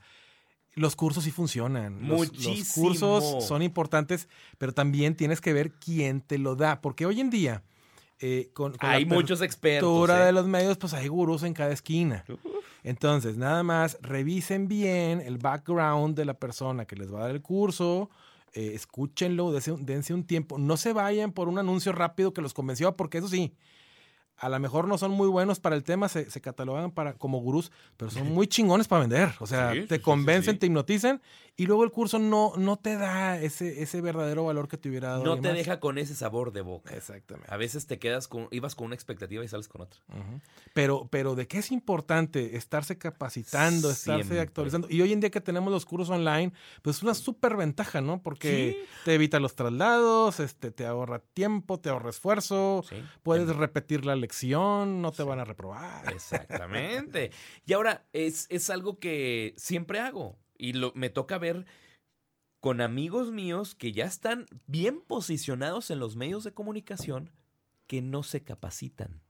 los cursos sí funcionan. Los- Los, cursos son importantes, pero también tienes que ver quién te lo da. Porque hoy en día, eh, con, con Hay la muchos expertos. ¿eh? de los medios, pues hay gurús en cada esquina. Entonces, nada más revisen bien el background de la persona que les va a dar el curso. eh, escúchenlo, dense, un- dense un tiempo. No se vayan por un anuncio rápido que los convenció, porque eso sí, a lo mejor no son muy buenos para el tema, se, se catalogan para, como gurús, pero son <laughs> muy chingones para vender. O sea, Sí, te sí, convencen, sí. te hipnotizan y luego el curso no, no te da ese, ese verdadero valor que te hubiera dado. No te más. deja con ese sabor de boca. Exactamente. A veces te quedas con... Ibas con una expectativa y sales con otra. Pero, pero de qué es importante estarse capacitando, estarse Siempre. actualizando. Y hoy en día que tenemos los cursos online, pues es una súper ventaja, ¿no? Porque Sí. te evita los traslados, este, te ahorra tiempo, te ahorra esfuerzo, Sí. puedes repetir la lección, no te van a reprobar. Exactamente. Y ahora, es, es algo que siempre hago. Y lo, me toca ver con amigos míos que ya están bien posicionados en los medios de comunicación que no se capacitan.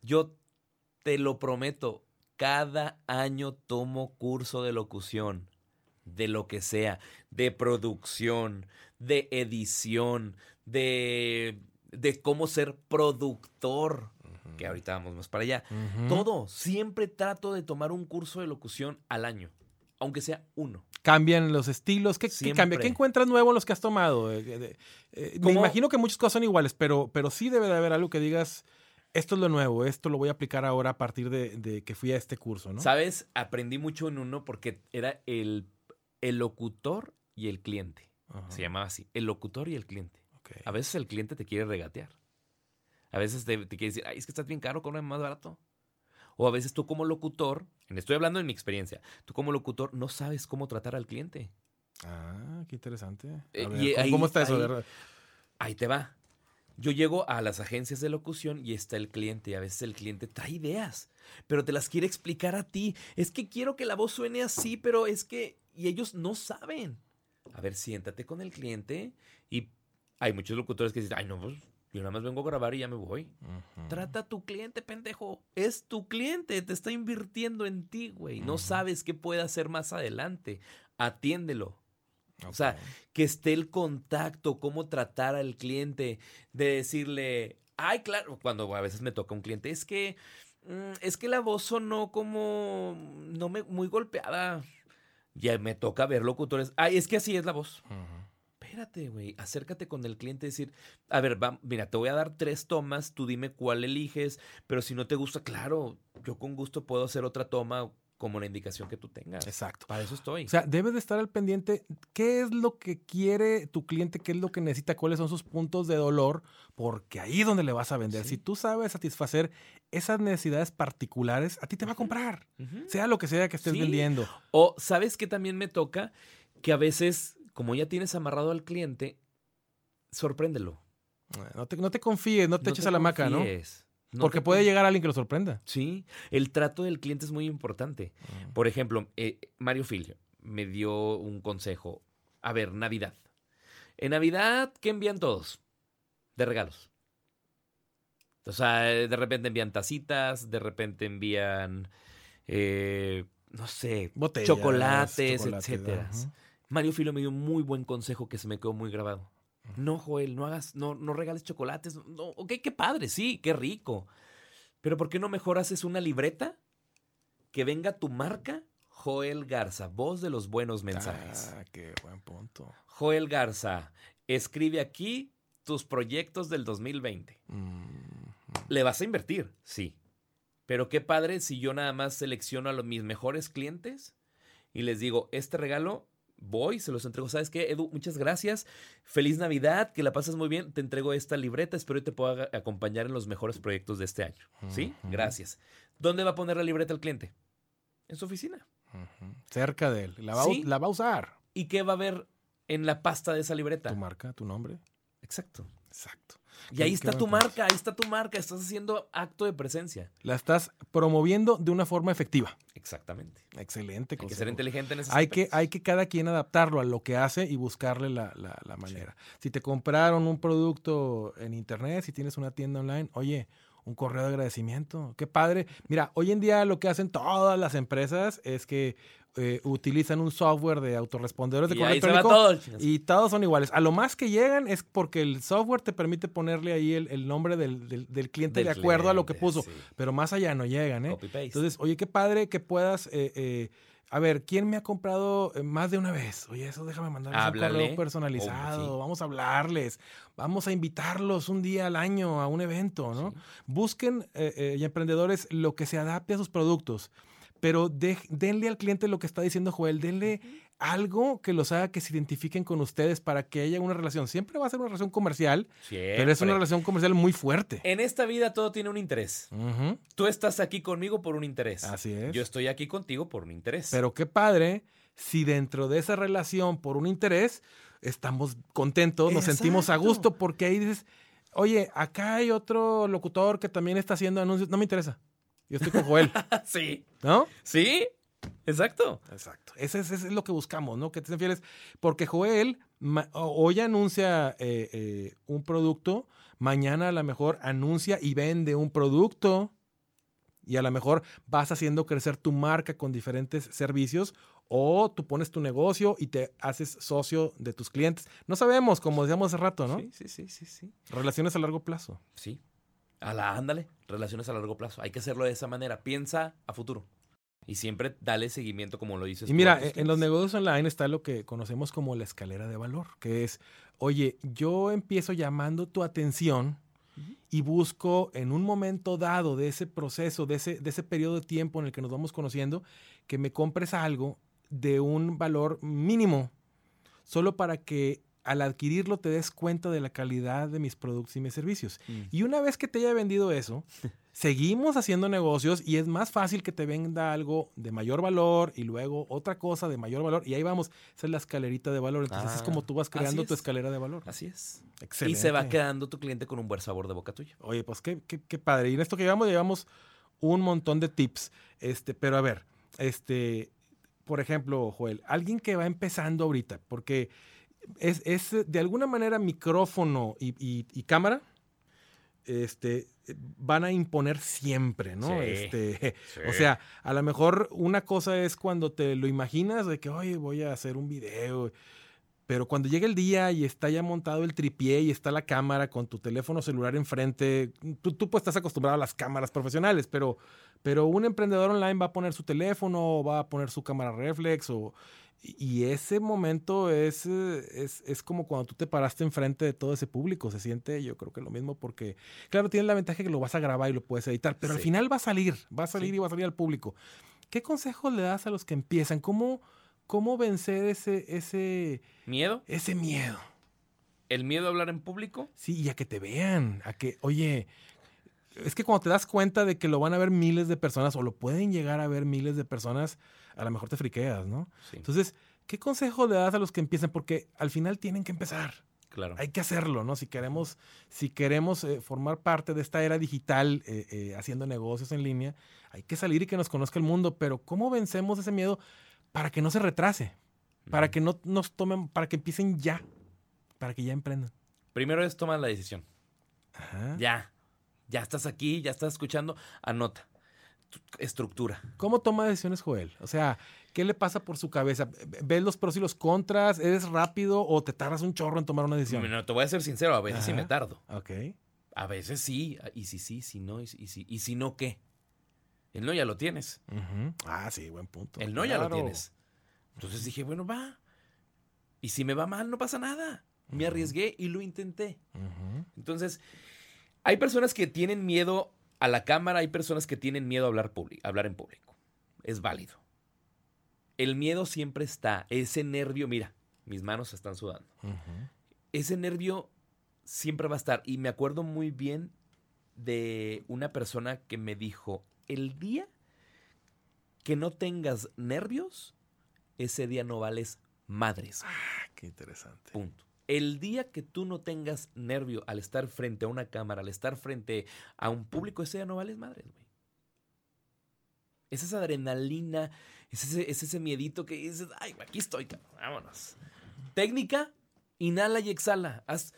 Yo te lo prometo, cada año tomo curso de locución, de lo que sea, de producción, de edición, de, de cómo ser productor, que ahorita vamos más para allá. Todo, siempre trato de tomar un curso de locución al año, aunque sea uno. Cambian los estilos. ¿Qué, cambia? ¿Qué encuentras nuevo en los que has tomado? Eh, eh, eh, me imagino que muchas cosas son iguales, pero, pero sí debe de haber algo que digas, esto es lo nuevo, esto lo voy a aplicar ahora a partir de, de que fui a este curso, ¿no? ¿Sabes? Aprendí mucho en uno porque era el, el locutor y el cliente. Ajá, Se llamaba así, el locutor y el cliente. A veces el cliente te quiere regatear. A veces te, te quiere decir, ay, es que estás bien caro, cobra más barato. O a veces tú como locutor, estoy hablando de mi experiencia, tú como locutor no sabes cómo tratar al cliente. Ah, qué interesante. A Eh, ver, y ¿cómo, ahí- cómo está eso? ahí- Ahí te va. Yo llego a las agencias de locución y está el cliente. Y a veces el cliente trae ideas, pero te las quiere explicar a ti. Es que quiero que la voz suene así, pero es que... Y ellos no saben. A ver, siéntate con el cliente y hay muchos locutores que dicen, ay, no, pues yo nada más vengo a grabar y ya me voy. Trata a tu cliente, pendejo. Es tu cliente, te está invirtiendo en ti, güey. No sabes qué puede hacer más adelante. Atiéndelo. O sea, que esté el contacto, cómo tratar al cliente, de decirle, ay, claro, cuando a veces me toca un cliente, es que, mm, es que la voz sonó como, no me, muy golpeada. Ya me toca ver locutores, ay, es que así es la voz. Ujú. Espérate, güey, acércate con el cliente y decir, a ver, va, mira, te voy a dar tres tomas, tú dime cuál eliges, pero si no te gusta, claro, yo con gusto puedo hacer otra toma como la indicación que tú tengas. Exacto. Para eso estoy. O sea, debes de estar al pendiente qué es lo que quiere tu cliente, qué es lo que necesita, cuáles son sus puntos de dolor, porque ahí es donde le vas a vender. Sí. Si tú sabes satisfacer esas necesidades particulares, a ti te va a comprar, sea lo que sea que estés Sí. vendiendo. O, ¿sabes qué también me toca? Que a veces, como ya tienes amarrado al cliente, sorpréndelo. No te, no te confíes, no te eches a la maca, ¿no? no Porque puede llegar alguien que lo sorprenda. Sí, el trato del cliente es muy importante. Por ejemplo, eh, Mario Filio me dio un consejo. A ver, Navidad. En Navidad, ¿qué envían todos? De regalos. O sea, eh, de repente envían tacitas, de repente envían, eh, no sé, Botellas, chocolates, chocolates, etcétera. Mario Filio me dio un muy buen consejo que se me quedó muy grabado. No, Joel, no hagas, no, no regales chocolates. No, ok, qué padre, sí, qué rico. Pero ¿por qué no mejor haces una libreta que venga tu marca? Joel Garza, voz de los buenos mensajes. Ah, qué buen punto. Joel Garza, escribe aquí tus proyectos del 2020. Mm, ¿Le vas a invertir? Sí. Pero qué padre si yo nada más selecciono a los, mis mejores clientes y les digo, este regalo voy, se los entrego. ¿Sabes qué, Edu? Muchas gracias. Feliz Navidad, que la pases muy bien. Te entrego esta libreta. Espero que te pueda acompañar en los mejores proyectos de este año. ¿Sí? Gracias. ¿Dónde va a poner la libreta el cliente? En su oficina. Cerca de él. La va, a- Sí. la va a usar. ¿Y qué va a haber en la pasta de esa libreta? Tu marca, tu nombre. Exacto. Exacto. Y ahí está tu marca, ahí está tu marca. Estás haciendo acto de presencia. La estás promoviendo de una forma efectiva. Exactamente. Excelente. Hay que ser inteligente en ese Hay que, hay que cada quien adaptarlo a lo que hace y buscarle la, la- la manera. Si te compraron un producto en internet, si tienes una tienda online, oye, un correo de agradecimiento. Qué padre. Mira, hoy en día lo que hacen todas las empresas es que eh, utilizan un software de autorrespondedores de Y correo electrónico todo. y todos son iguales. A lo más que llegan es porque el software te permite ponerle ahí el, el nombre del, del- del cliente Del de acuerdo a lo que puso. sí. Pero más allá no llegan, ¿eh? Entonces, oye, qué padre que puedas. eh, eh, a ver, ¿quién me ha comprado más de una vez? Oye, eso déjame mandarles un correo personalizado. Oh, sí. Vamos a hablarles. Vamos a invitarlos un día al año a un evento, ¿no? Sí. Busquen, eh, eh, y emprendedores, lo que se adapte a sus productos. Pero de- denle al cliente lo que está diciendo Joel. Denle algo que los haga que se identifiquen con ustedes para que haya una relación. Siempre va a ser una relación comercial, pero es una relación comercial muy fuerte. En esta vida todo tiene un interés. Tú estás aquí conmigo por un interés. Así es. Yo estoy aquí contigo por un interés. Pero qué padre si dentro de esa relación por un interés estamos contentos, nos sentimos a gusto porque ahí dices, oye, acá hay otro locutor que también está haciendo anuncios, no me interesa. Yo estoy con Joel, <laughs> sí. ¿no? Sí. Exacto. Exacto. Ese es, ese es lo que buscamos, ¿no? Que te sean fieles. Porque Joel hoy anuncia eh, eh, un producto, mañana a lo mejor anuncia y vende un producto. Y a lo mejor vas haciendo crecer tu marca con diferentes servicios o tú pones tu negocio y te haces socio de tus clientes. No sabemos, como decíamos hace rato, ¿no? Sí, sí, sí, sí, sí. Relaciones a largo plazo. Sí. A la, ándale. Relaciones a largo plazo. Hay que hacerlo de esa manera. Piensa a futuro. Y siempre dale seguimiento como lo dices. Y mira, tus en los negocios online está lo que conocemos como la escalera de valor, que es, oye, yo empiezo llamando tu atención y busco en un momento dado de ese proceso, de ese, de ese periodo de tiempo en el que nos vamos conociendo, que me compres algo de un valor mínimo, solo para que al adquirirlo te des cuenta de la calidad de mis productos y mis servicios. Mm. Y una vez que te haya vendido eso, <laughs> seguimos haciendo negocios y es más fácil que te venda algo de mayor valor y luego otra cosa de mayor valor y ahí vamos. Esa es la escalerita de valor. Entonces es Ah, como tú vas creando tu es. escalera de valor. Así es. Excelente. Y se va quedando tu cliente con un buen sabor de boca tuya. Oye, pues qué, qué, qué padre. Y en esto que llevamos, llevamos un montón de tips. Este, pero a ver, este, por ejemplo, Joel, alguien que va empezando ahorita, porque es, es de alguna manera micrófono y, y- y cámara, este, van a imponer siempre, ¿no? Sí, Este, o sea, a lo mejor una cosa es cuando te lo imaginas de que, oye, voy a hacer un video. Pero cuando llega el día y está ya montado el tripié y está la cámara con tu teléfono celular enfrente, tú, tú pues estás acostumbrado a las cámaras profesionales, pero, pero un emprendedor online va a poner su teléfono o va a poner su cámara reflex o, y ese momento es, eh, es, es como cuando tú te paraste enfrente de todo ese público. Se siente, yo creo que lo mismo porque, claro, tienes la ventaja que lo vas a grabar y lo puedes editar, pero al final va a salir, va a salir Sí. y va a salir al público. ¿Qué consejos le das a los que empiezan? ¿Cómo, cómo vencer ese, ese, ¿Miedo? ese miedo? ¿El miedo a hablar en público? Sí, y a que te vean, a que, oye, es que cuando te das cuenta de que lo van a ver miles de personas o lo pueden llegar a ver miles de personas, a lo mejor te friqueas, ¿no? Sí, Entonces, ¿qué consejo le das a los que empiezan? Porque al final tienen que empezar. claro. Hay que hacerlo, ¿no? Si queremos, si queremos eh, formar parte de esta era digital, eh, eh, haciendo negocios en línea, hay que salir y que nos conozca el mundo. Pero ¿cómo vencemos ese miedo para que no se retrase? Para que no nos tomen, para que empiecen ya, para que ya emprendan. Primero es tomar la decisión. Ajá. Ya. Ya estás aquí, ya estás escuchando. Anota. Tu- Estructura. ¿Cómo toma decisiones Joel? O sea, ¿qué le pasa por su cabeza? ¿Ves los pros y los contras? ¿Eres rápido o te tardas un chorro en tomar una decisión? No, te voy a ser sincero, a veces sí me tardo. Ok. A veces sí. Y si sí, si no, y si, y si, no, ¿qué? El no ya lo tienes. Ah, sí, buen punto. El no ya lo tienes. Entonces dije, bueno, va. Y si me va mal, no pasa nada. Me arriesgué y lo intenté. Entonces, hay personas que tienen miedo a la cámara hay personas que tienen miedo a hablar, hablar en público. Es válido. El miedo siempre está. Ese nervio, mira, mis manos están sudando. Ese nervio siempre va a estar. Y me acuerdo muy bien de una persona que me dijo, el día que no tengas nervios, ese día no vales madres. Ah, qué interesante. Punto. El día que tú no tengas nervio al estar frente a una cámara, al estar frente a un público, ese día no vales madres, güey. Es esa adrenalina, es ese, es ese miedito que dices, ay, aquí estoy, vámonos. Técnica, inhala y exhala. Haz,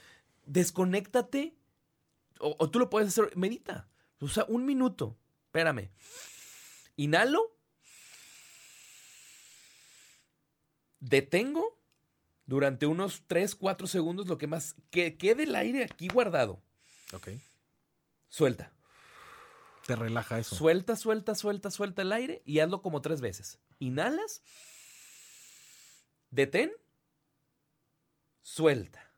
desconéctate. O, o tú lo puedes hacer, medita. O sea, un minuto. Espérame. Inhalo. Detengo durante unos 3, 4 segundos, lo que más que quede el aire aquí guardado. Ok. Suelta. Te relaja eso. Suelta, suelta, suelta, suelta el aire y hazlo como tres veces. Inhalas. Detén. Suelta.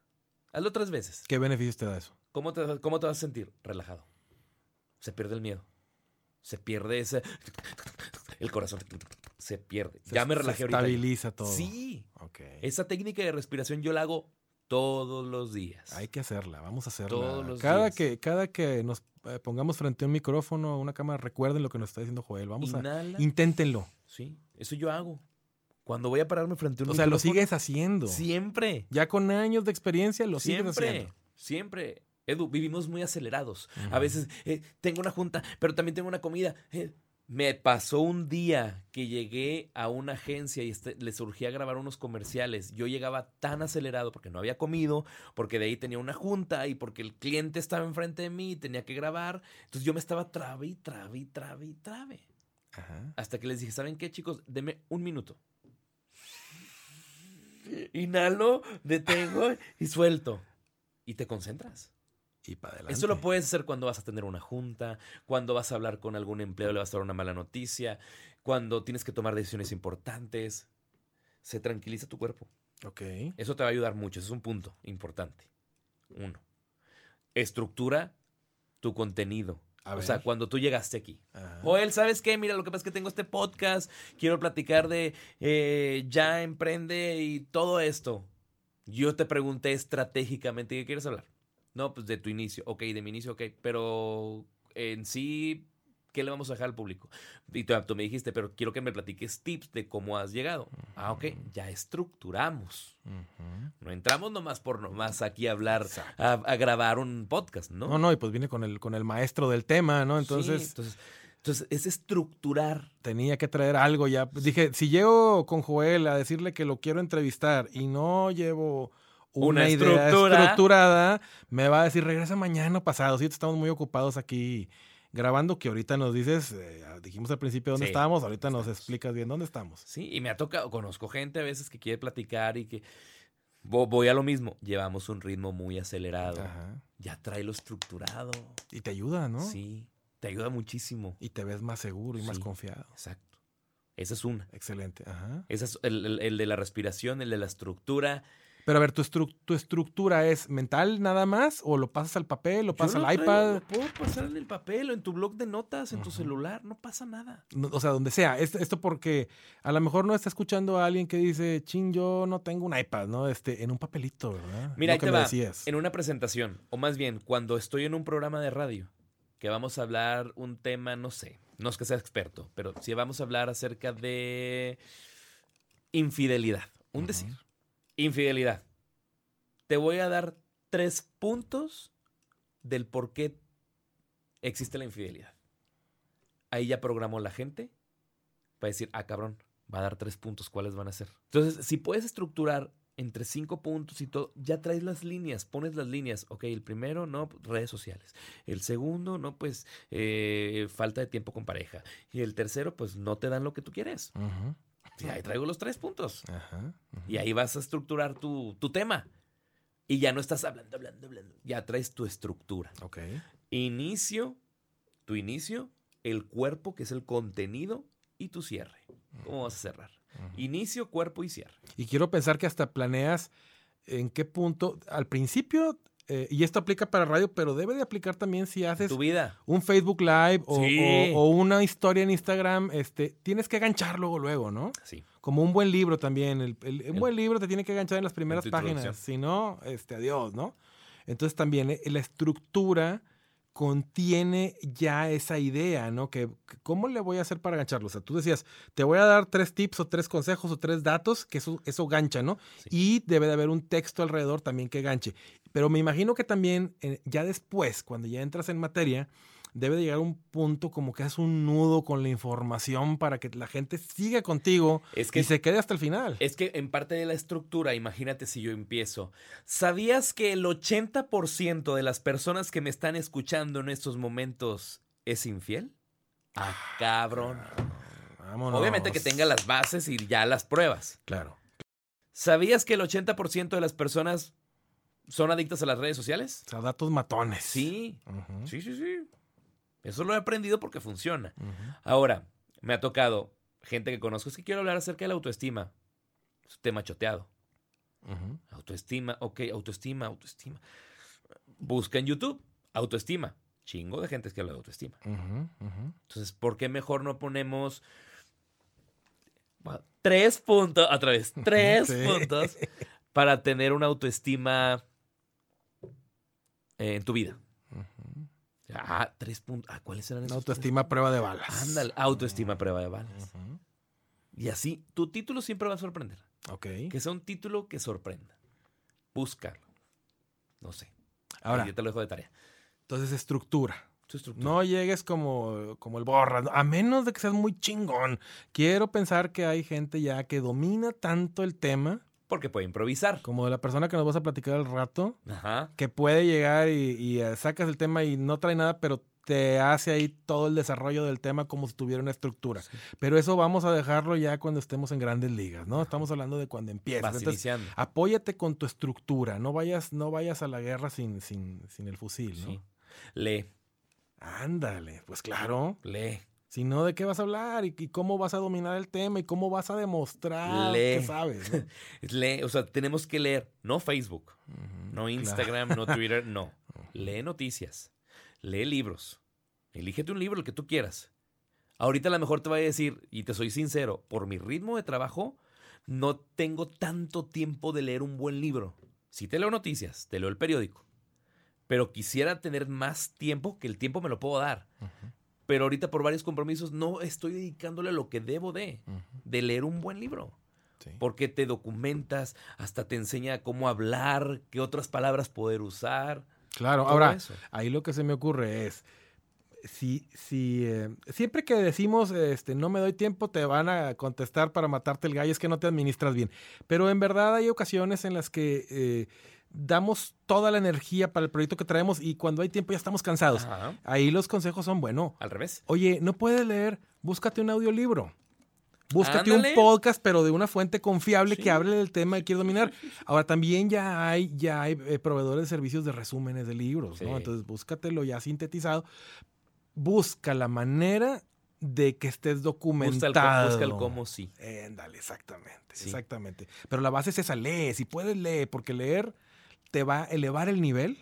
Hazlo tres veces. ¿Qué beneficios te da eso? ¿Cómo te, cómo te vas a sentir? Relajado. Se pierde el miedo. Se pierde ese... El corazón. Se pierde. Se- ya me se relajé ahorita. Estabiliza todo. Sí. Ok. Esa técnica de respiración yo la hago todos los días. Hay que hacerla, vamos a hacerla. Todos los cada días. que cada que nos eh, pongamos frente a un micrófono o una cámara, recuerden lo que nos está diciendo Joel. Vamos a Inhala. inténtenlo. Sí, eso yo hago. Cuando voy a pararme frente a un O sea, lo micrófono, sigues haciendo. Siempre. Ya con años de experiencia lo sigues siempre. haciendo. Siempre. Edu, vivimos muy acelerados. A veces eh, tengo una junta, pero también tengo una comida. Eh, me pasó un día que llegué a una agencia y este- le surgía grabar unos comerciales. Yo llegaba tan acelerado porque no había comido, porque de ahí tenía una junta y porque el cliente estaba enfrente de mí y tenía que grabar. Entonces yo me estaba trabe y trabe y trabe y trabe. Ajá. Hasta que les dije, ¿saben qué, chicos? Deme un minuto. Inhalo, detengo y suelto. Y te concentras. Y para adelante. Eso lo puedes hacer cuando vas a tener una junta, cuando vas a hablar con algún empleado le vas a dar una mala noticia, cuando tienes que tomar decisiones importantes. Se tranquiliza tu cuerpo. Ok. Eso te va a ayudar mucho. Ese es un punto importante. Uno. Estructura tu contenido. A o sea, cuando tú llegaste aquí. Ajá. Joel, ¿sabes qué? Mira, lo que pasa es que tengo este podcast, quiero platicar de eh, ya emprende y todo esto. Yo te pregunté estratégicamente, ¿qué quieres hablar? No, pues de tu inicio. Ok, de mi inicio, ok. Pero en sí, ¿qué le vamos a dejar al público? Y tú, tú me dijiste, pero quiero que me platiques tips de cómo has llegado. Ah, ok, ya estructuramos. Ujú. No entramos nomás por nomás aquí a hablar, a, a grabar un podcast, ¿no? No, no, y pues viene con el, con el maestro del tema, ¿no? Sí, Entonces entonces, entonces es estructurar tenía que traer algo ya. Dije, si llego con Joel a decirle que lo quiero entrevistar y no llevo una, Una idea estructura. estructurada, me va a decir, regresa mañana o pasado. Sí, estamos muy ocupados aquí grabando, que ahorita nos dices, eh, dijimos al principio dónde Sí, estábamos, ahorita nos explicas bien dónde estamos. Sí, y me ha tocado, conozco gente a veces que quiere platicar y que vo- voy a lo mismo, llevamos un ritmo muy acelerado, Ajá. ya trae lo estructurado, Y te ayuda, ¿no? sí, te ayuda muchísimo, Y te ves más seguro y más confiado. exacto. Esa es una. Excelente. Ajá. Esa es el, el- el de la respiración, el de la estructura. Pero a ver, ¿tu, estru- ¿tu estructura es mental nada más? ¿O lo pasas al papel? ¿Lo pasas lo al traigo, iPad? lo puedo pasar en el papel o en tu blog de notas, en tu celular, no pasa nada. No, o sea, donde sea. Esto, esto porque a lo mejor no está escuchando a alguien que dice, chin, yo no tengo un iPad, ¿no? Este, en un papelito, ¿verdad? Mira, Lo ahí te me va. decías. En una presentación, o más bien, cuando estoy en un programa de radio, que vamos a hablar un tema, no sé, no es que sea experto, pero si vamos a hablar acerca de infidelidad, un Ujú. decir, infidelidad. Te voy a dar tres puntos del por qué existe la infidelidad. Ahí ya programó la gente para decir, ah, cabrón, va a dar tres puntos, ¿cuáles van a ser? Entonces, si puedes estructurar entre cinco puntos y todo, ya traes las líneas, pones las líneas. Ok, el primero, no, pues, redes sociales. El segundo, no, pues eh, falta de tiempo con pareja. Y el tercero, pues no te dan lo que tú quieres. Ujú. Y ahí traigo los tres puntos. Ajá. Y ahí vas a estructurar tu, tu tema. Y ya no estás hablando, hablando, hablando. Ya traes tu estructura. Ok. Inicio, tu inicio, el cuerpo, que es el contenido, y tu cierre. ¿Cómo vas a cerrar? Inicio, cuerpo y cierre. Y quiero pensar que hasta planeas en qué punto, al principio eh, y esto aplica para radio, pero debe de aplicar también si haces Tu vida. un Facebook Live o, Sí. o- o una historia en Instagram, este, tienes que ganchar luego, luego, ¿no? Sí. Como un buen libro también. El, el- un buen libro te tiene que ganchar en las primeras páginas. Si no, este, adiós, ¿no? Entonces también eh, la estructura contiene ya esa idea, ¿no? Que, que ¿cómo le voy a hacer para gancharlo? O sea, tú decías, te voy a dar tres tips o tres consejos o tres datos, que eso, eso gancha, ¿no? Sí. Y debe de haber un texto alrededor también que ganche. Pero me imagino que también, eh, ya después, cuando ya entras en materia, debe de llegar un punto como que haces un nudo con la información para que la gente siga contigo Es que y se quede hasta el final. Es que en parte de la estructura, imagínate si yo empiezo. ¿Sabías que el 80% de las personas que me están escuchando en estos momentos es infiel? Ah, cabrón. Vámonos. Obviamente que tenga las bases y ya las pruebas. Claro. ¿Sabías que el 80% de las personas son adictas a las redes sociales? O sea, datos matones. Sí, sí, sí, sí. Eso lo he aprendido porque funciona. Ahora, me ha tocado gente que conozco, es que quiero hablar acerca de la autoestima. Es un tema choteado. Autoestima, ok, autoestima, autoestima. Busca en YouTube, autoestima. Chingo de gente que habla de autoestima. Entonces, ¿por qué mejor no ponemos bueno, tres puntos, otra vez, <laughs> tres Sí. puntos para tener una autoestima eh, en tu vida? Ujú. Ah, tres puntos. Ah, ¿cuáles eran esos? autoestima a prueba de balas. tres? Ándale, autoestima prueba de balas. Y así, tu título siempre va a sorprender. Ok. Que sea un título que sorprenda. Búscalo. No sé. Ahora, Yo te lo dejo de tarea. entonces estructura. Tu estructura. No llegues como, como el borra, a menos de que seas muy chingón. Quiero pensar que hay gente ya que domina tanto el tema, Porque puede improvisar. como de la persona que nos vas a platicar al rato, Ajá. que puede llegar y, y, eh, sacas el tema y no trae nada, pero te hace ahí todo el desarrollo del tema como si tuviera una estructura. Sí. Pero eso vamos a dejarlo ya cuando estemos en grandes ligas, ¿no? Estamos hablando de cuando empiezas. Vas Entonces, iniciando. apóyate con tu estructura, no vayas, no vayas a la guerra sin, sin, sin el fusil, ¿no? Sí. Lee, Ándale, pues claro. lee. Si no, ¿de qué vas a hablar? ¿Y, y cómo vas a dominar el tema? ¿Y cómo vas a demostrar Lee. que sabes? ¿no? <laughs> Lee. O sea, tenemos que leer. No Facebook, no claro. Instagram, no <laughs> Twitter, no. Lee noticias. Lee libros. Elígete un libro, el que tú quieras. Ahorita a lo mejor te voy a decir, y te soy sincero, por mi ritmo de trabajo, no tengo tanto tiempo de leer un buen libro. Sí te leo noticias, te leo el periódico, pero quisiera tener más tiempo, que el tiempo me lo puedo dar. Pero ahorita por varios compromisos no estoy dedicándole lo que debo de, de leer un buen libro. sí. Porque te documentas, hasta te enseña cómo hablar, qué otras palabras poder usar. Claro, ahora, eso. ahí lo que se me ocurre es, si, si eh, siempre que decimos, este, no me doy tiempo, te van a contestar para matarte el gallo, es que no te administras bien. Pero en verdad hay ocasiones en las que eh, damos toda la energía para el proyecto que traemos y cuando hay tiempo ya estamos cansados. Ajá. Ahí los consejos son, bueno, Al revés. oye, no puedes leer, búscate un audiolibro. Búscate Ándale. un podcast, pero de una fuente confiable Sí. que hable del tema que quieres dominar. Ahora también ya hay, ya hay eh, proveedores de servicios de resúmenes de libros, Sí. ¿no? Entonces búscatelo ya sintetizado. Busca la manera de que estés Busca el, documentado. cómo- busca el cómo sí. Ándale, exactamente, Sí. exactamente. Pero la base es esa, lee, si puedes leer, porque leer te va a elevar el nivel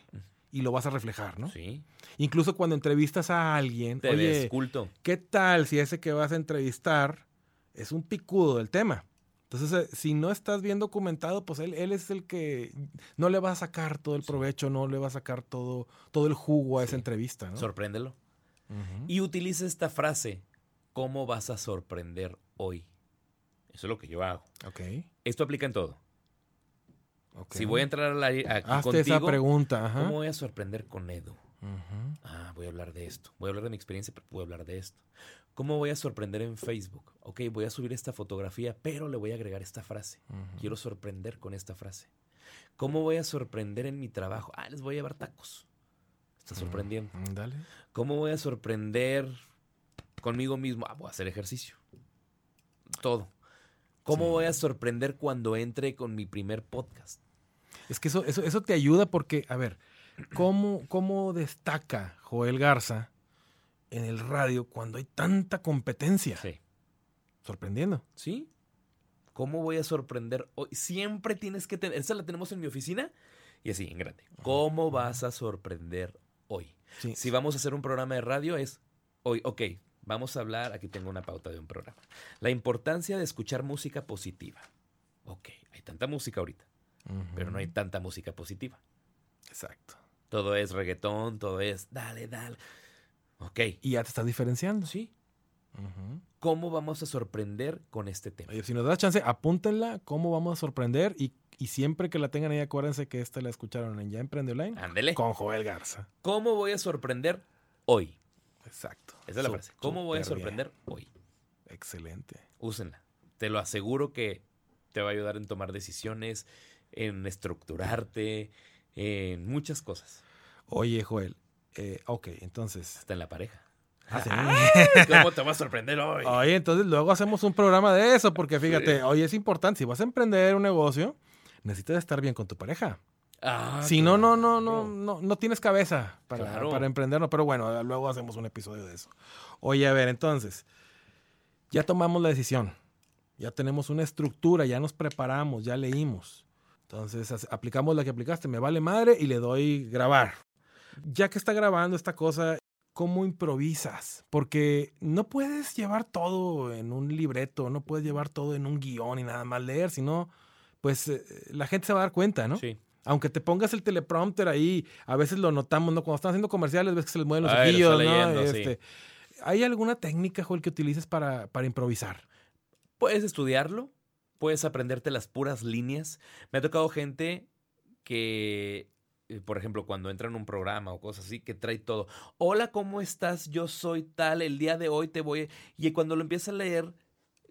y lo vas a reflejar, ¿no? Sí. Incluso cuando entrevistas a alguien, Te oye, culto. ¿qué tal si ese que vas a entrevistar es un picudo del tema? Entonces, eh, si no estás bien documentado, pues él, él es el que no le va a sacar todo el provecho, no le va a sacar todo, todo el jugo a esa entrevista, ¿no? Sorpréndelo. Y utiliza esta frase. ¿Cómo vas a sorprender hoy? Eso es lo que yo hago. Ok, Esto aplica en todo. Si voy a entrar al aire aquí Hazte contigo, esa pregunta, ajá. ¿cómo voy a sorprender con Edu? Ah, voy a hablar de esto. Voy a hablar de mi experiencia, pero voy a hablar de esto. ¿Cómo voy a sorprender en Facebook? Ok, voy a subir esta fotografía, pero le voy a agregar esta frase. Quiero sorprender con esta frase. ¿Cómo voy a sorprender en mi trabajo? Ah, les voy a llevar tacos. Está sorprendiendo. Mm, Dale. ¿Cómo voy a sorprender conmigo mismo? Ah, voy a hacer ejercicio. Todo. ¿Cómo Sí. voy a sorprender cuando entre con mi primer podcast? Es que eso, eso, eso te ayuda porque, a ver, ¿cómo, ¿cómo destaca Joel Garza en el radio cuando hay tanta competencia? Sí. Sorprendiendo. ¿Sí? ¿Cómo voy a sorprender hoy? Siempre tienes que tener. Esa la tenemos en mi oficina Y así, en grande. ¿Cómo vas a sorprender hoy? Sí. Si vamos a hacer un programa de radio es hoy, ok, vamos a hablar, aquí tengo una pauta de un programa. La importancia de escuchar música positiva. Ok, hay tanta música ahorita, pero no hay tanta música positiva. Exacto. Todo es reggaetón, todo es dale, dale. Ok, Y ya te estás diferenciando. sí. ¿Cómo vamos a sorprender con este tema? Oye, si nos das chance, apúntenla cómo vamos a sorprender y, y siempre que la tengan ahí, acuérdense que esta la escucharon en Ya Emprende Online Ándele. con Joel Garza. ¿Cómo voy a sorprender hoy? Exacto. Esa es la frase. ¿Cómo voy a bien. sorprender hoy? Excelente. Úsenla. Te lo aseguro que te va a ayudar en tomar decisiones, en estructurarte, en muchas cosas. Oye, Joel. eh, ok, entonces. Hasta en la pareja. Ah, sí. <laughs> ¿Cómo te va a sorprender hoy? Oye, entonces luego hacemos un programa de eso, porque fíjate, oye, es importante, si vas a emprender un negocio, necesitas estar bien con tu pareja. Ah, si no, no, no, no, claro. no, no tienes cabeza para, Claro. para emprenderlo, pero bueno, luego hacemos un episodio de eso. Oye, a ver, entonces, ya tomamos la decisión, ya tenemos una estructura, ya nos preparamos, ya leímos. Entonces, aplicamos la que aplicaste, me vale madre y le doy grabar. Ya que está grabando esta cosa, ¿cómo improvisas? Porque no puedes llevar todo en un libreto, no puedes llevar todo en un guion y nada más leer, sino, pues eh, la gente se va a dar cuenta, ¿no? Sí. Aunque te pongas el teleprompter ahí, a veces lo notamos, ¿no? Cuando están haciendo comerciales, ves que se les mueven los Ay, lo ojillos, ¿no? leyendo, sí. Este, ¿Hay alguna técnica, Joel, que utilices para, para improvisar? Puedes estudiarlo, puedes aprenderte las puras líneas. Me ha tocado gente que, eh, por ejemplo, cuando entra en un programa o cosas así, que trae todo. Hola, ¿cómo estás? Yo soy tal, el día de hoy te voy... a-". Y cuando lo empieza a leer,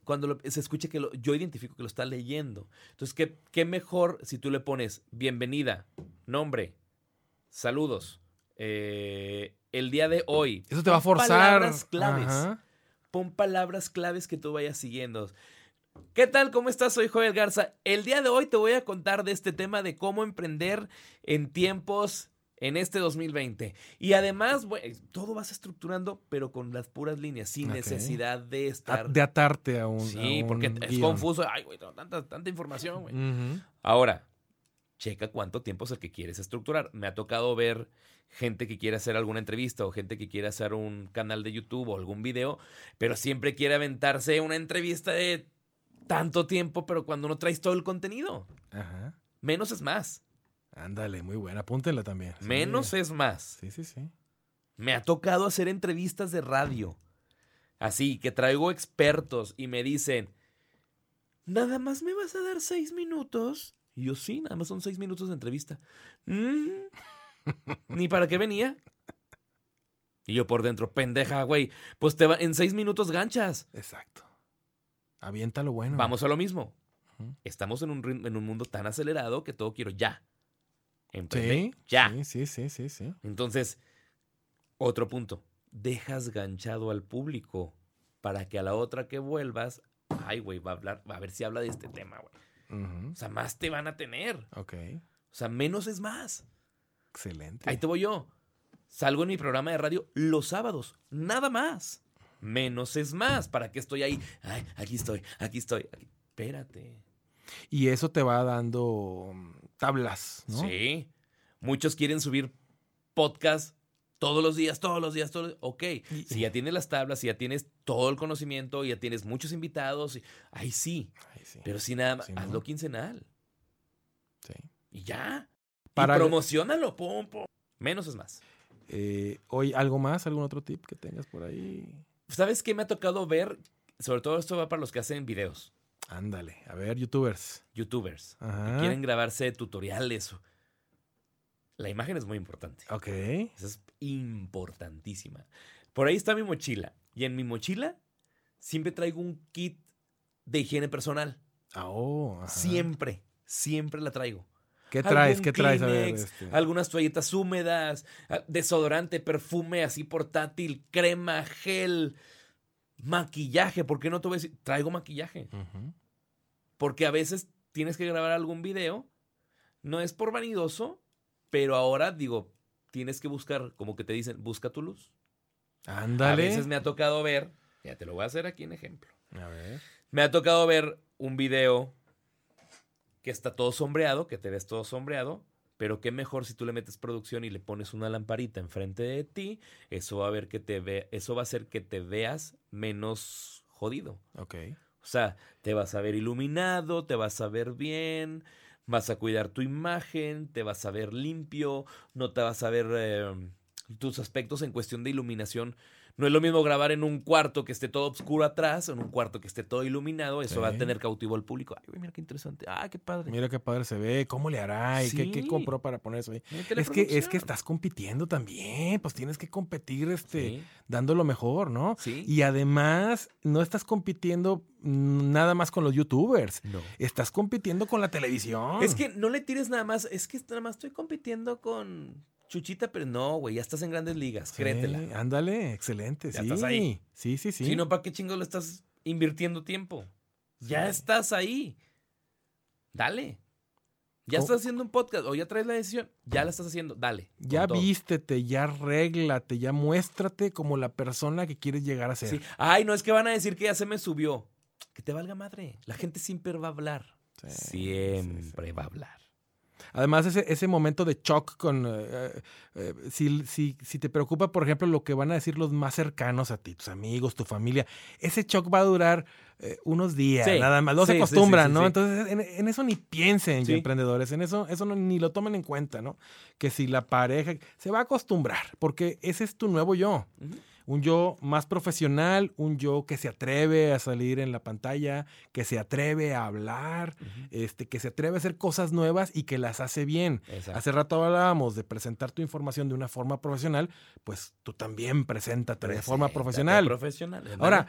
cuando lo- se escucha que lo- yo identifico que lo está leyendo. Entonces, ¿qué, qué mejor si tú le pones bienvenida, nombre, saludos, eh, el día de hoy. Eso te va a Pon forzar. Palabras claves Ajá. pon palabras claves que tú vayas siguiendo. ¿Qué tal? ¿Cómo estás? Soy Joel Garza. El día de hoy te voy a contar de este tema de cómo emprender en tiempos en este 2020. Y además, güey, todo vas estructurando, pero con las puras líneas, sin necesidad de A- estar... De atarte a un. sí, a porque es confuso. Ay, güey, tengo tanta, tanta información, güey. Ahora, checa cuánto tiempo es el que quieres estructurar. Me ha tocado ver gente que quiere hacer alguna entrevista o gente que quiere hacer un canal de YouTube o algún video, pero siempre quiere aventarse una entrevista de tanto tiempo, pero cuando no traes todo el contenido. Ajá. Menos es más. Ándale, muy buena. Apúntenla también. Sí. Menos es más. Sí, sí, sí. Me ha tocado hacer entrevistas de radio. Así, que traigo expertos y me dicen, ¿nada más me vas a dar seis minutos? Y yo, sí, nada más son seis minutos de entrevista. "Mm, ¿Ni para qué venía? Y yo por dentro, pendeja, güey, pues te va, en seis minutos ganchas. Exacto. Avienta lo bueno. Vamos a lo mismo. Estamos en un, en un mundo tan acelerado que todo quiero ya. Emprende Sí. ya. Sí, sí, sí, sí, sí. Entonces, otro punto. Dejas ganchado al público para que a la otra que vuelvas, ay, güey, va a hablar, va a ver si habla de este tema, güey. O sea, más te van a tener. Ok. O sea, menos es más. Excelente. Ahí te voy yo. Salgo en mi programa de radio los sábados, nada más. Menos es más. ¿Para qué estoy ahí? Ay, aquí estoy, aquí estoy. aquí- Espérate. Y eso te va dando mm, tablas, ¿no? Sí. Muchos quieren subir podcast todos los días, todos los días, todos los Ok, Y- si ya tienes las tablas, si ya tienes todo el conocimiento, ya tienes muchos invitados, y- ahí sí. Ay, sí. Pero si nada más, Sí, ¿no? hazlo quincenal. Sí. Y ya. Para- Y promocionalo, pum. Menos es más. Eh, hoy, ¿algo más? ¿Algún otro tip que tengas por ahí? ¿Sabes qué me ha tocado ver? Sobre todo esto va para los que hacen videos, Ándale. A ver, youtubers. youtubers. Ajá. Quieren grabarse tutoriales. La imagen es muy importante. Ok. Esa es importantísima. Por ahí está mi mochila. Y en mi mochila siempre traigo un kit de higiene personal. Ah, oh, ajá. Siempre, siempre la traigo. ¿Qué traes? ¿Qué traes? A ver, Kleenex, este. Algunas toallitas húmedas, desodorante, perfume así portátil, crema, gel, maquillaje. ¿Por qué no te voy a decir? Traigo maquillaje. Porque a veces tienes que grabar algún video. No es por vanidoso, pero ahora digo, tienes que buscar, como que te dicen, busca tu luz. A Ándale. veces me ha tocado ver, ya te lo voy a hacer aquí en ejemplo. A ver. Me ha tocado ver un video que está todo sombreado, que te ves todo sombreado, Pero qué mejor si tú le metes producción y le pones una lamparita enfrente de ti, eso va a ver que te ve, eso va a hacer que te veas menos jodido. Ok. O sea, te vas a ver iluminado, te vas a ver bien, vas a cuidar tu imagen, te vas a ver limpio, no te vas a ver eh, tus aspectos en cuestión de iluminación. No es lo mismo grabar en un cuarto que esté todo oscuro atrás o en un cuarto que esté todo iluminado. Eso va a tener cautivo al público. Ay, güey, mira qué interesante. Ah, qué padre. Mira qué padre se ve, cómo le hará y qué, qué compró para poner eso ahí. Es que, es que estás compitiendo también, pues tienes que competir este, Sí, dando lo mejor, ¿no? sí. Y además, no estás compitiendo nada más con los youtubers. No. Estás compitiendo con la televisión. Es que no le tires nada más. Es que nada más estoy compitiendo con Chuchita, pero no, güey, ya estás en grandes ligas. Sí, Créetela. Ándale, excelente. Ya sí. estás ahí. Sí, sí, sí. Si no, ¿para qué chingo le estás invirtiendo tiempo? Ya estás ahí. Dale. Ya estás haciendo un podcast o ya traes la decisión. Ya la estás haciendo. Dale. ya vístete, ya arréglate, ya muéstrate como la persona que quieres llegar a ser. Sí. Ay, no es que van a decir que ya se me subió. Que te valga madre. La gente siempre va a hablar. Sí, siempre sí. va a hablar. Además, ese, ese momento de shock con... eh, eh, si, si, si te preocupa, por ejemplo, lo que van a decir los más cercanos a ti, tus amigos, tu familia, ese shock va a durar eh, unos días, Sí, nada más. Luego se sí, acostumbran, sí, ¿no? Entonces, en, en eso ni piensen, emprendedores, en eso, eso no- ni lo tomen en cuenta, ¿no? Que si la pareja se va a acostumbrar, porque ese es tu nuevo yo. Un yo más profesional, un yo que se atreve a salir en la pantalla, que se atreve a hablar, este, que se atreve a hacer cosas nuevas y que las hace bien. Exacto. Hace rato hablábamos de presentar tu información de una forma profesional, pues tú también preséntate de forma profesional. Profesional. Ahora,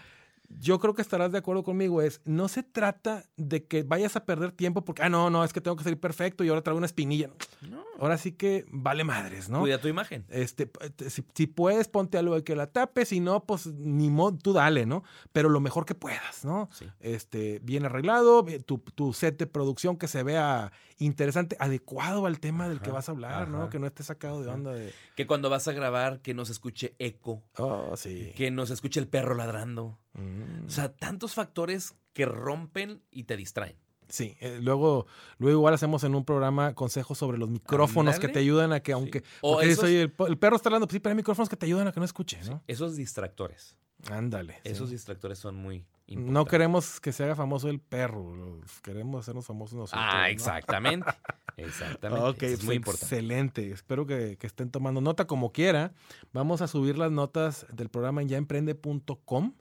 yo creo que estarás de acuerdo conmigo, es, no se trata de que vayas a perder tiempo porque, ah, no, no, es que tengo que salir perfecto y ahora traigo una espinilla. No. Ahora sí que vale madres, ¿no? Cuida tu imagen. Este, si, si puedes, ponte algo que la tape, si no, pues ni modo, tú dale, ¿no? Pero lo mejor que puedas, ¿no? Sí. Este, bien arreglado, bien- tu, tu set de producción que se vea interesante, adecuado al tema del que vas a hablar, ¿no? Que no esté sacado de onda de, Que cuando vas a grabar, que no se escuche eco. oh, sí. Que no se escuche el perro ladrando. Mm. O sea, tantos factores que rompen y te distraen. Sí, eh, luego, luego igual hacemos en un programa consejos sobre los micrófonos que te ayudan a que, aunque, O esos- "Oye, el, perro está hablando, pues sí, pero hay micrófonos que te ayudan a que no escuche, ¿no? Esos distractores. Ándale. sí. Esos distractores son muy No queremos que se haga famoso el perro, queremos hacernos famosos nosotros. Ah, ¿no? exactamente. <laughs> Exactamente. Ok, Eso es muy pues, importante. excelente. Espero que, que estén tomando nota como quiera. Vamos a subir las notas del programa en yaemprende.com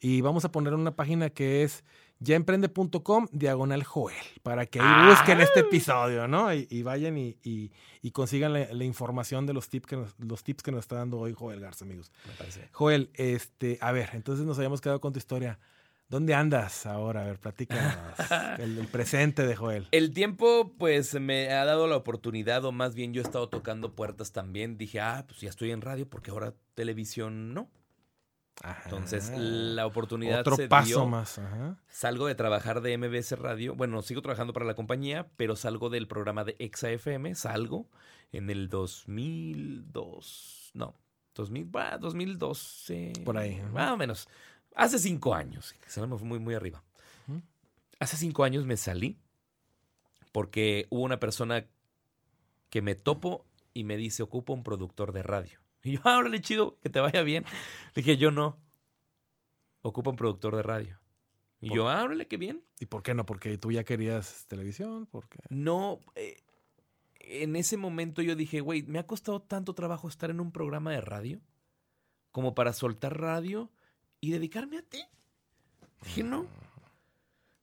y vamos a poner una página que es yaemprende.com diagonal Joel para que ahí Ah. busquen este episodio, ¿no? Y, y vayan y, y- y consigan la, la información de los tips, que nos, los tips que nos está dando hoy Joel Garza, amigos. Me parece. Joel, este, a ver, entonces nos habíamos quedado con tu historia. ¿Dónde andas ahora? A ver, platícanos. <laughs> el, el presente de Joel. El tiempo, pues, me ha dado la oportunidad, o más bien yo he estado tocando puertas también. Dije, ah, pues ya estoy en radio, porque ahora televisión no. Entonces, Ajá. la oportunidad Otro se paso dio. más. Ajá. Salgo de trabajar de MBS Radio. Bueno, sigo trabajando para la compañía, pero salgo del programa de Exa FM. Salgo en el 2002. No, 2000, bah, 2012. Por ahí. Más o menos. Hace cinco años. Salimos muy, muy arriba. Hace cinco años me salí porque hubo una persona que me topo y me dice, ocupo un productor de radio. Y yo, ah, órale, chido, que te vaya bien. Le dije, yo no. Ocupa un productor de radio. Y Por- yo, ah, órale, qué bien. ¿Y por qué no? Porque tú ya querías televisión, porque No, eh, en ese momento yo dije, güey, me ha costado tanto trabajo estar en un programa de radio como para soltar radio y dedicarme a ti. Dije, no.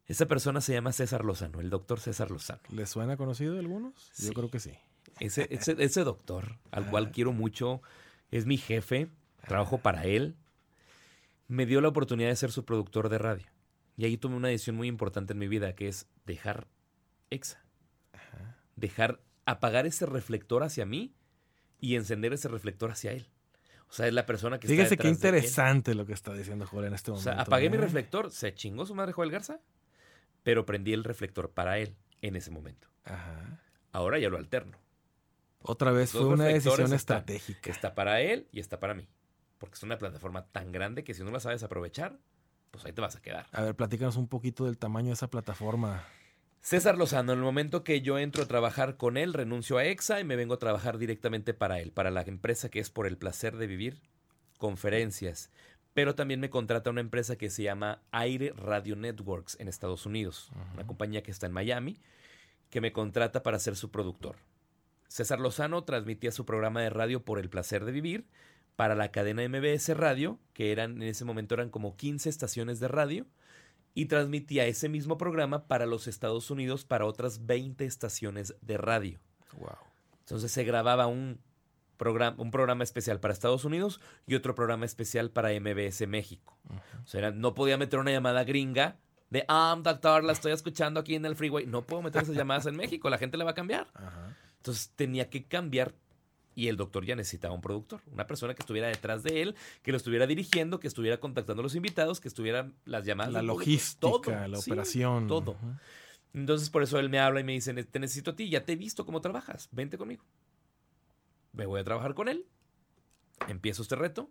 Esa persona se llama César Lozano, el doctor César Lozano. ¿les suena conocido a algunos? Yo creo que sí. Ese, ese, ese doctor, al cual quiero mucho, es mi jefe, trabajo para él, me dio la oportunidad de ser su productor de radio. Y ahí tomé una decisión muy importante en mi vida, que es dejar EXA. Dejar apagar ese reflector hacia mí y encender ese reflector hacia él. O sea, es la persona que Fíjese está qué de interesante lo que está diciendo Joel en este O momento. sea, apagué mi reflector, se chingó su madre Joel Garza, pero prendí el reflector para él en ese momento. Ajá. Ahora ya lo alterno. Otra vez Los fue una decisión estratégica. Está para él y está para mí. Porque es una plataforma tan grande que si no la sabes aprovechar, pues ahí te vas a quedar. A ver, platícanos un poquito del tamaño de esa plataforma. César Lozano, en el momento que yo entro a trabajar con él, renuncio a EXA y me vengo a trabajar directamente para él, para la empresa que es por el placer de vivir, conferencias. Pero también me contrata una empresa que se llama Aire Radio Networks en Estados Unidos, una compañía que está en Miami, que me contrata para ser su productor. César Lozano transmitía su programa de radio por el placer de vivir para la cadena MBS Radio, que eran en ese momento eran como 15 estaciones de radio y transmitía ese mismo programa para los Estados Unidos para otras 20 estaciones de radio. Wow. Entonces se grababa un programa, un programa especial para Estados Unidos y otro programa especial para MBS México. O sea, era- no podía meter una llamada gringa de, ah, doctor, la estoy escuchando aquí en el freeway. No puedo meter esas llamadas en México, la gente le va a cambiar. Entonces tenía que cambiar y el doctor ya necesitaba un productor, una persona que estuviera detrás de él, que lo estuviera dirigiendo, que estuviera contactando a los invitados, que estuviera las llamadas. La logística, todo, la sí, operación. todo. Entonces por eso él me habla y me dice, te necesito a ti, ya te he visto cómo trabajas, vente conmigo. Me voy a trabajar con él, empiezo este reto.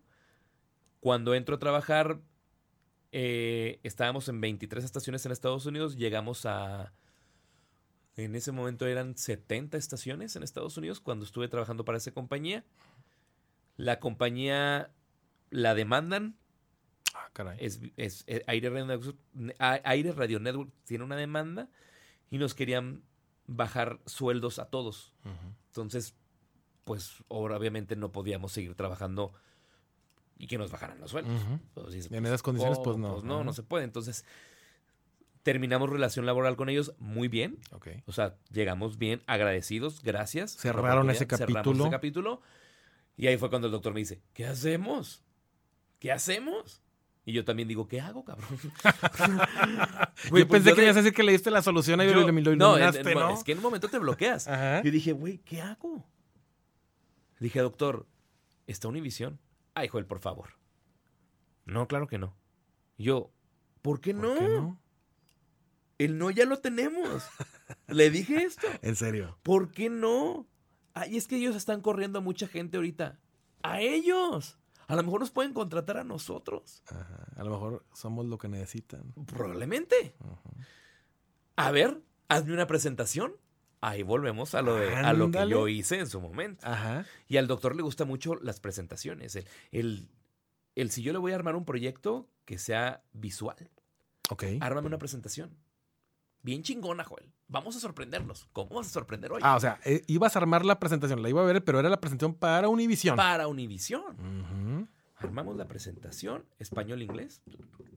Cuando entro a trabajar, eh, estábamos en 23 estaciones en Estados Unidos, llegamos a... En ese momento eran 70 estaciones en Estados Unidos cuando estuve trabajando para esa compañía. La compañía la demandan, Ah, caray. es, es- es- Aire, Radio Network, Aire Radio Network tiene una demanda y nos querían bajar sueldos a todos. Ujú. Entonces, pues obviamente no podíamos seguir trabajando y que nos bajaran los sueldos. Ujú. Entonces dices, En pues, esas condiciones, ¿cómo? pues, no. Pues no, Ajá. no se puede. Entonces, terminamos relación laboral con ellos muy bien. Ok. O sea, llegamos bien, agradecidos, gracias. Cerraron ese oportunidad, cerramos capítulo. ese capítulo. Y ahí fue cuando el doctor me dice, ¿qué hacemos? ¿Qué hacemos? Y yo también digo, ¿qué hago, cabrón? <laughs> <laughs> Güey, yo pues pensé que de- ibas a decir que le diste la solución y yo- lo, lo no, en- ¿no? es que en un momento te bloqueas. Ajá. Yo dije, güey, ¿qué hago? Dije, doctor, ¿está Univisión? Ay, Joel, por favor. No, claro que no. Yo, ¿por qué, ¿Por no? qué no? El no ya lo tenemos. Le dije esto. <laughs> En serio. ¿Por qué no? Ay, es que ellos están corriendo a mucha gente ahorita. A ellos. A lo mejor nos pueden contratar a nosotros. Ajá. A lo mejor somos lo que necesitan. Probablemente. A ver, hazme una presentación. Ahí volvemos a lo, de, a lo que yo hice en su momento. Ajá. Y al doctor le gustan mucho las presentaciones. El, el, el si yo le voy a armar un proyecto que sea visual, Ok. ármame una presentación. Bien chingona, Joel. Vamos a sorprenderlos. ¿Cómo vas a sorprender hoy? Ah, o sea, eh, ibas a armar la presentación, la iba a ver, pero era la presentación para Univision. Para Univisión. Armamos la presentación, español-inglés.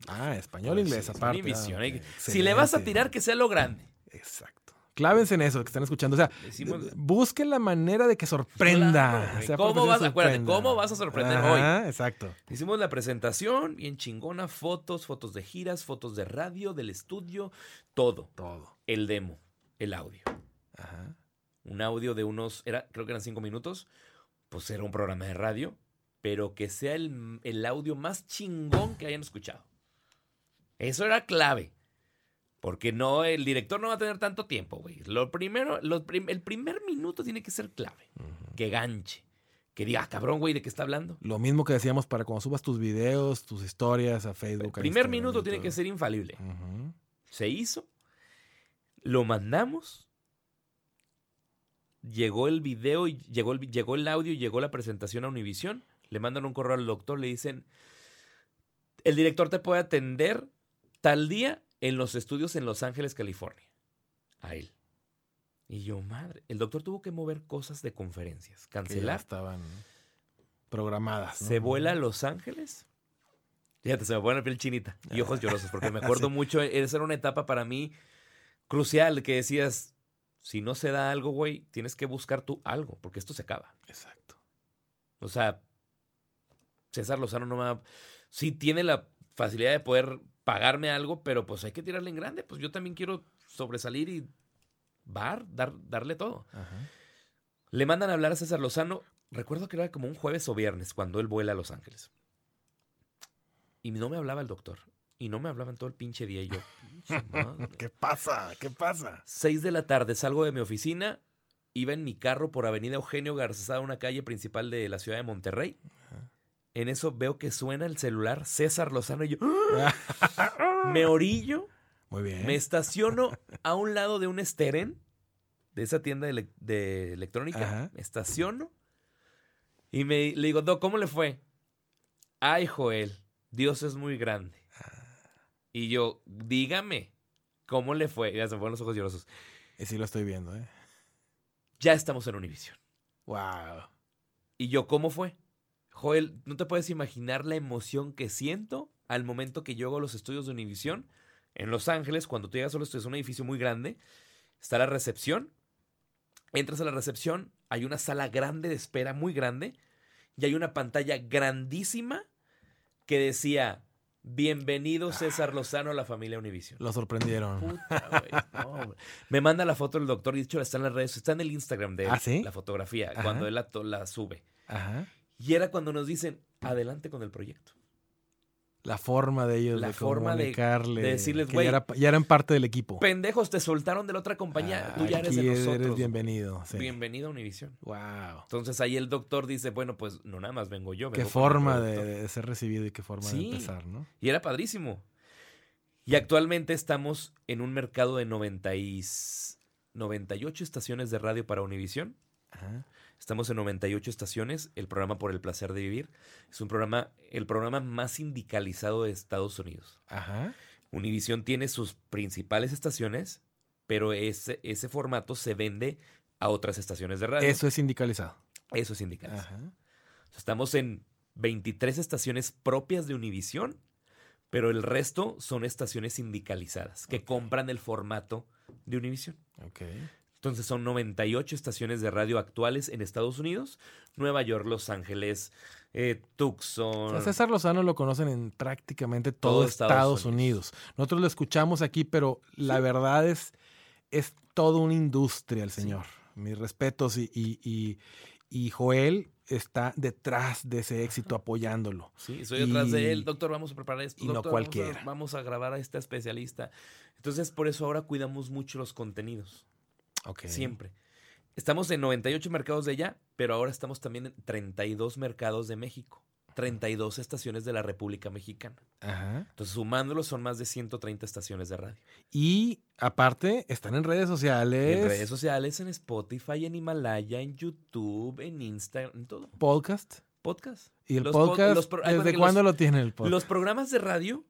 Ah, español, inglés, Sí, es aparte. Univisión. Ah, ok. Si le vas a tirar, que sea lo grande. Exacto. Clávense en eso que están escuchando. O sea, Decimos- busquen la manera de que sorprenda. Claro, güey. Sea ¿Cómo vas acuérdate, cómo vas a sorprender Ajá, Exacto. Hicimos la presentación, bien chingona, fotos, fotos de giras, fotos de radio, del estudio, todo. Todo. El demo, el audio. Ajá. Un audio de unos, era, creo que eran cinco minutos, pues era un programa de radio, pero que sea el, el audio más chingón que hayan escuchado. Eso era clave. Porque no, el director no va a tener tanto tiempo, güey. Lo primero, lo prim- el primer minuto tiene que ser clave. Que ganche. Que diga, ah, cabrón, güey, ¿de qué está hablando? Lo mismo que decíamos para cuando subas tus videos, tus historias a El Facebook. a primer Instagram minuto tiene que ser infalible. Se hizo. Lo mandamos. Llegó el video, y llegó el, llegó el audio y llegó la presentación a Univision. Le mandan un correo al doctor, le dicen, el director te puede atender tal día en los estudios en Los Ángeles, California. A él. Y yo, madre, el doctor tuvo que mover cosas de conferencias, Que cancelar. estaban programadas. ¿no? Se vuela a Los Ángeles. Fíjate, se me pone la piel chinita y ojos <laughs> llorosos, porque me acuerdo mucho, esa era una etapa para mí crucial, que decías, si no se da algo, güey, tienes que buscar tú algo, porque esto se acaba. Exacto. O sea, César Lozano no me va... Sí tiene la facilidad de poder pagarme algo, pero pues hay que tirarle en grande, pues yo también quiero sobresalir y bar, dar, darle todo. Ajá. Le mandan a hablar a César Lozano. Recuerdo que era como un jueves o viernes cuando él vuela a Los Ángeles. Y no me hablaba el doctor. Y no me hablaban todo el pinche día. Y yo. <laughs> ¿Qué pasa? ¿Qué pasa? Seis de la tarde salgo de mi oficina. Iba en mi carro por Avenida Eugenio García, una calle principal de la ciudad de Monterrey. En eso veo que suena el celular César Lozano y yo <laughs> me orillo, Muy bien. me estaciono a un lado de un Steren, de esa tienda de, ele- de electrónica. Ajá. Me estaciono y me, le digo, Doc, ¿cómo le fue? Ay, Joel, Dios es muy grande. Y yo, dígame, ¿cómo le fue? Ya se me fueron los ojos llorosos. Y sí lo estoy viendo, ¿eh? Ya estamos en Univision. Wow. Y yo, ¿cómo fue? Joel, no te puedes imaginar la emoción que siento al momento que yo hago los estudios de Univision en Los Ángeles. Cuando tú llegas a los estudios, es un edificio muy grande. Está la recepción. Entras a la recepción, hay una sala grande de espera, muy grande, y hay una pantalla grandísima que decía: Bienvenido César Lozano a la familia Univision. Lo sorprendieron. Puta, no. Me manda la foto del doctor, y de hecho está en las redes, está en el Instagram de él, ¿Ah, sí? la fotografía, Ajá. cuando él la, la sube. Ajá. Y era cuando nos dicen, adelante con el proyecto. La forma de ellos La de forma de- comunicarle. de decirles, "Güey, ya, era- ya eran parte del equipo. Pendejos, te soltaron de la otra compañía, tú ya eres de nosotros. eres bienvenido. sí. Bienvenido a Univision. Wow. Entonces ahí el doctor dice, bueno, pues no nada más vengo yo. Qué vengo el forma de, productor". de ser recibido y qué forma Sí. de empezar, ¿no? Y era padrísimo. Y actualmente estamos en un mercado de 90 y s- 98 estaciones de radio para Univision. Ajá. Estamos en 98 estaciones, el programa Por el Placer de Vivir. Es un programa, el programa más sindicalizado de Estados Unidos. Ajá. Univision tiene sus principales estaciones, pero ese, ese formato se vende a otras estaciones de radio. Eso es sindicalizado. Eso es sindicalizado. Ajá. Estamos en 23 estaciones propias de Univision, pero el resto son estaciones sindicalizadas que compran el formato de Univision. Ok. Entonces son 98 estaciones de radio actuales en Estados Unidos, Nueva York, Los Ángeles, eh, Tucson. César Lozano lo conocen en prácticamente todo, Todo Estados, Estados Unidos. Nosotros lo escuchamos aquí, pero la verdad es, es toda una industria el Sí. señor. Mis respetos y, y, y- y Joel está detrás de ese éxito apoyándolo. Sí, soy detrás de él, doctor, vamos a preparar esto. y no doctor, vamos a- cualquiera. Vamos a, grabar a este especialista. Entonces, por eso ahora cuidamos mucho los contenidos, Siempre. Estamos en 98 mercados de allá, pero ahora estamos también en 32 mercados de México, 32 estaciones de la República Mexicana. Ajá. Entonces, sumándolos, son más de 130 estaciones de radio. Y aparte, están en redes sociales. En redes sociales, en Spotify, en Himalaya, en YouTube, en Instagram, en todo. Podcast. Podcast. Y el Los pod- podcast, los ¿desde cuándo los- lo tiene el podcast? Los programas de radio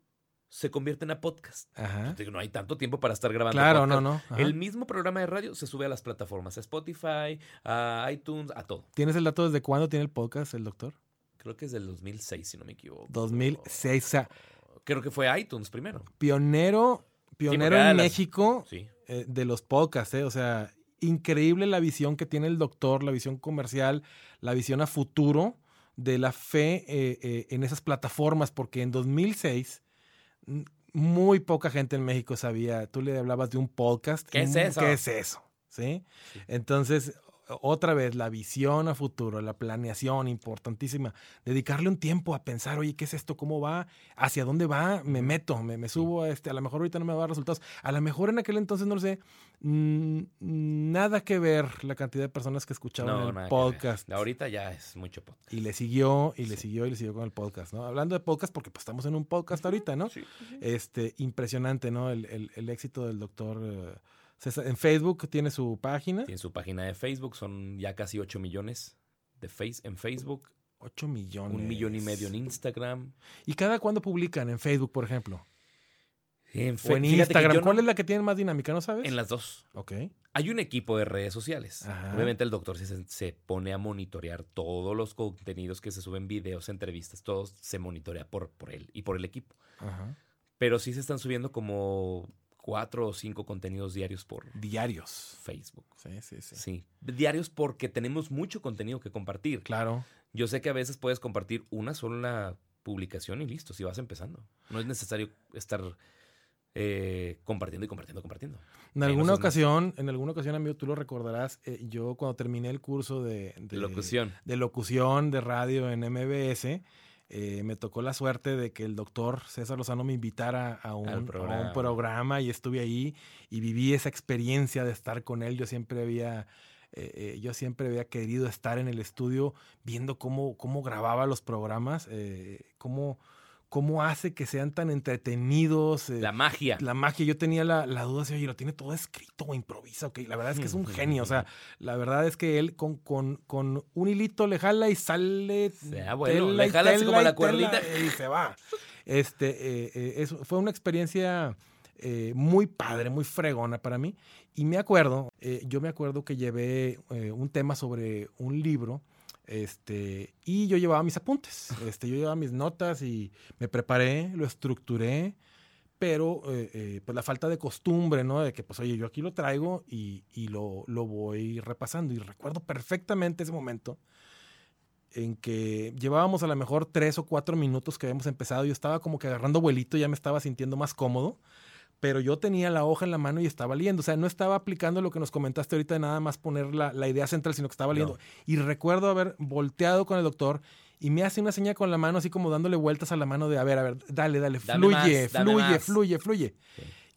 se convierten a podcast. Ajá. No hay tanto tiempo para estar grabando. Claro, podcast. no, no. Ajá. El mismo programa de radio se sube a las plataformas, a Spotify, a iTunes, a todo. ¿Tienes el dato desde cuándo tiene el podcast el doctor? Creo que es del 2006, si no me equivoco. 2006. O sea, Creo que fue iTunes primero. pionero, pionero en las- México Sí. eh, de los podcasts, ¿eh? O sea, increíble la visión que tiene el doctor, la visión comercial, la visión a futuro de la fe eh, eh, en esas plataformas, porque en 2006 mm, muy poca gente en México sabía, tú le hablabas de un podcast. ¿Qué es eso? ¿Qué es eso? ¿Sí? Sí. Entonces, otra vez, la visión a futuro, la planeación importantísima. Dedicarle un tiempo a pensar, oye, ¿qué es esto? ¿Cómo va? ¿Hacia dónde va? Me meto, me, me subo a este. A lo mejor ahorita no me va a dar resultados. A lo mejor en aquel entonces, no lo sé. nada que ver la cantidad de personas que escuchaban No, el nada podcast. Ahorita ya es mucho podcast. Y le siguió, y le Sí. siguió, y le siguió con el podcast, ¿no? Hablando de podcast, porque pues estamos en un podcast ahorita, ¿no? Sí. Este, impresionante, ¿no? El, el- el éxito del doctor eh. En Facebook tiene su página. Tiene su página de Facebook, son ya casi 8 millones de face en Facebook, 8 millones. un millón y medio en Instagram. ¿Y cada cuándo publican? En Facebook, por ejemplo. En O en Instagram. no- ¿Cuál es la que tiene más dinámica, no sabes? En las dos. Ok. Hay un equipo de redes sociales. Ajá. Obviamente el doctor se, se pone a monitorear todos los contenidos que se suben, videos, entrevistas, todos se monitorea por, por él y por el equipo. Ajá. Pero sí se están subiendo como cuatro o cinco contenidos diarios por Diarios. Facebook. Sí, sí, sí. Sí, diarios porque tenemos mucho contenido que compartir. Claro. Yo sé que a veces puedes compartir una sola publicación y listo, si vas empezando. No es necesario estar eh, compartiendo y compartiendo, compartiendo. En alguna más. ocasión, en alguna ocasión, amigo, tú lo recordarás, eh, yo cuando terminé el curso de, De locución. de locución de radio en MBS, eh, me tocó la suerte de que el doctor César Lozano me invitara a un, a un programa. programa y estuve ahí y viví esa experiencia de estar con él. Yo siempre había, eh, eh, yo siempre había querido estar en el estudio viendo cómo, cómo grababa los programas, eh, cómo, cómo hace que sean tan entretenidos. eh, La magia. la magia, yo tenía la, la duda si, oye, lo tiene todo escrito o improvisa, ok. La verdad es que es un genio, o sea, la verdad es que él con, con, con un hilito le jala y sale. Sea bueno, tela le jala así como la cuerdita. Y se va. Este, eh, eh, fue una experiencia eh, muy padre, muy fregona para mí. Y me acuerdo, yo me acuerdo que llevé un tema sobre un libro. Este, y yo llevaba mis apuntes, <laughs> este, yo llevaba mis notas y me preparé, lo estructuré, pero eh, eh, pues la falta de costumbre, ¿no? De que, pues, oye, yo aquí lo traigo y, y lo, lo voy repasando. Y recuerdo perfectamente ese momento en que llevábamos a lo mejor tres o cuatro minutos que habíamos empezado. Yo estaba como que agarrando vuelito, ya me estaba sintiendo más cómodo, pero yo tenía la hoja en la mano y estaba leyendo. O sea, no estaba aplicando lo que nos comentaste ahorita de nada más poner la, la idea central, sino que estaba leyendo. No. Y recuerdo haber volteado con el doctor y me hace una seña con la mano, así como dándole vueltas a la mano de, a ver, a ver, dale, dale, Dame fluye, más, fluye, fluye, fluye.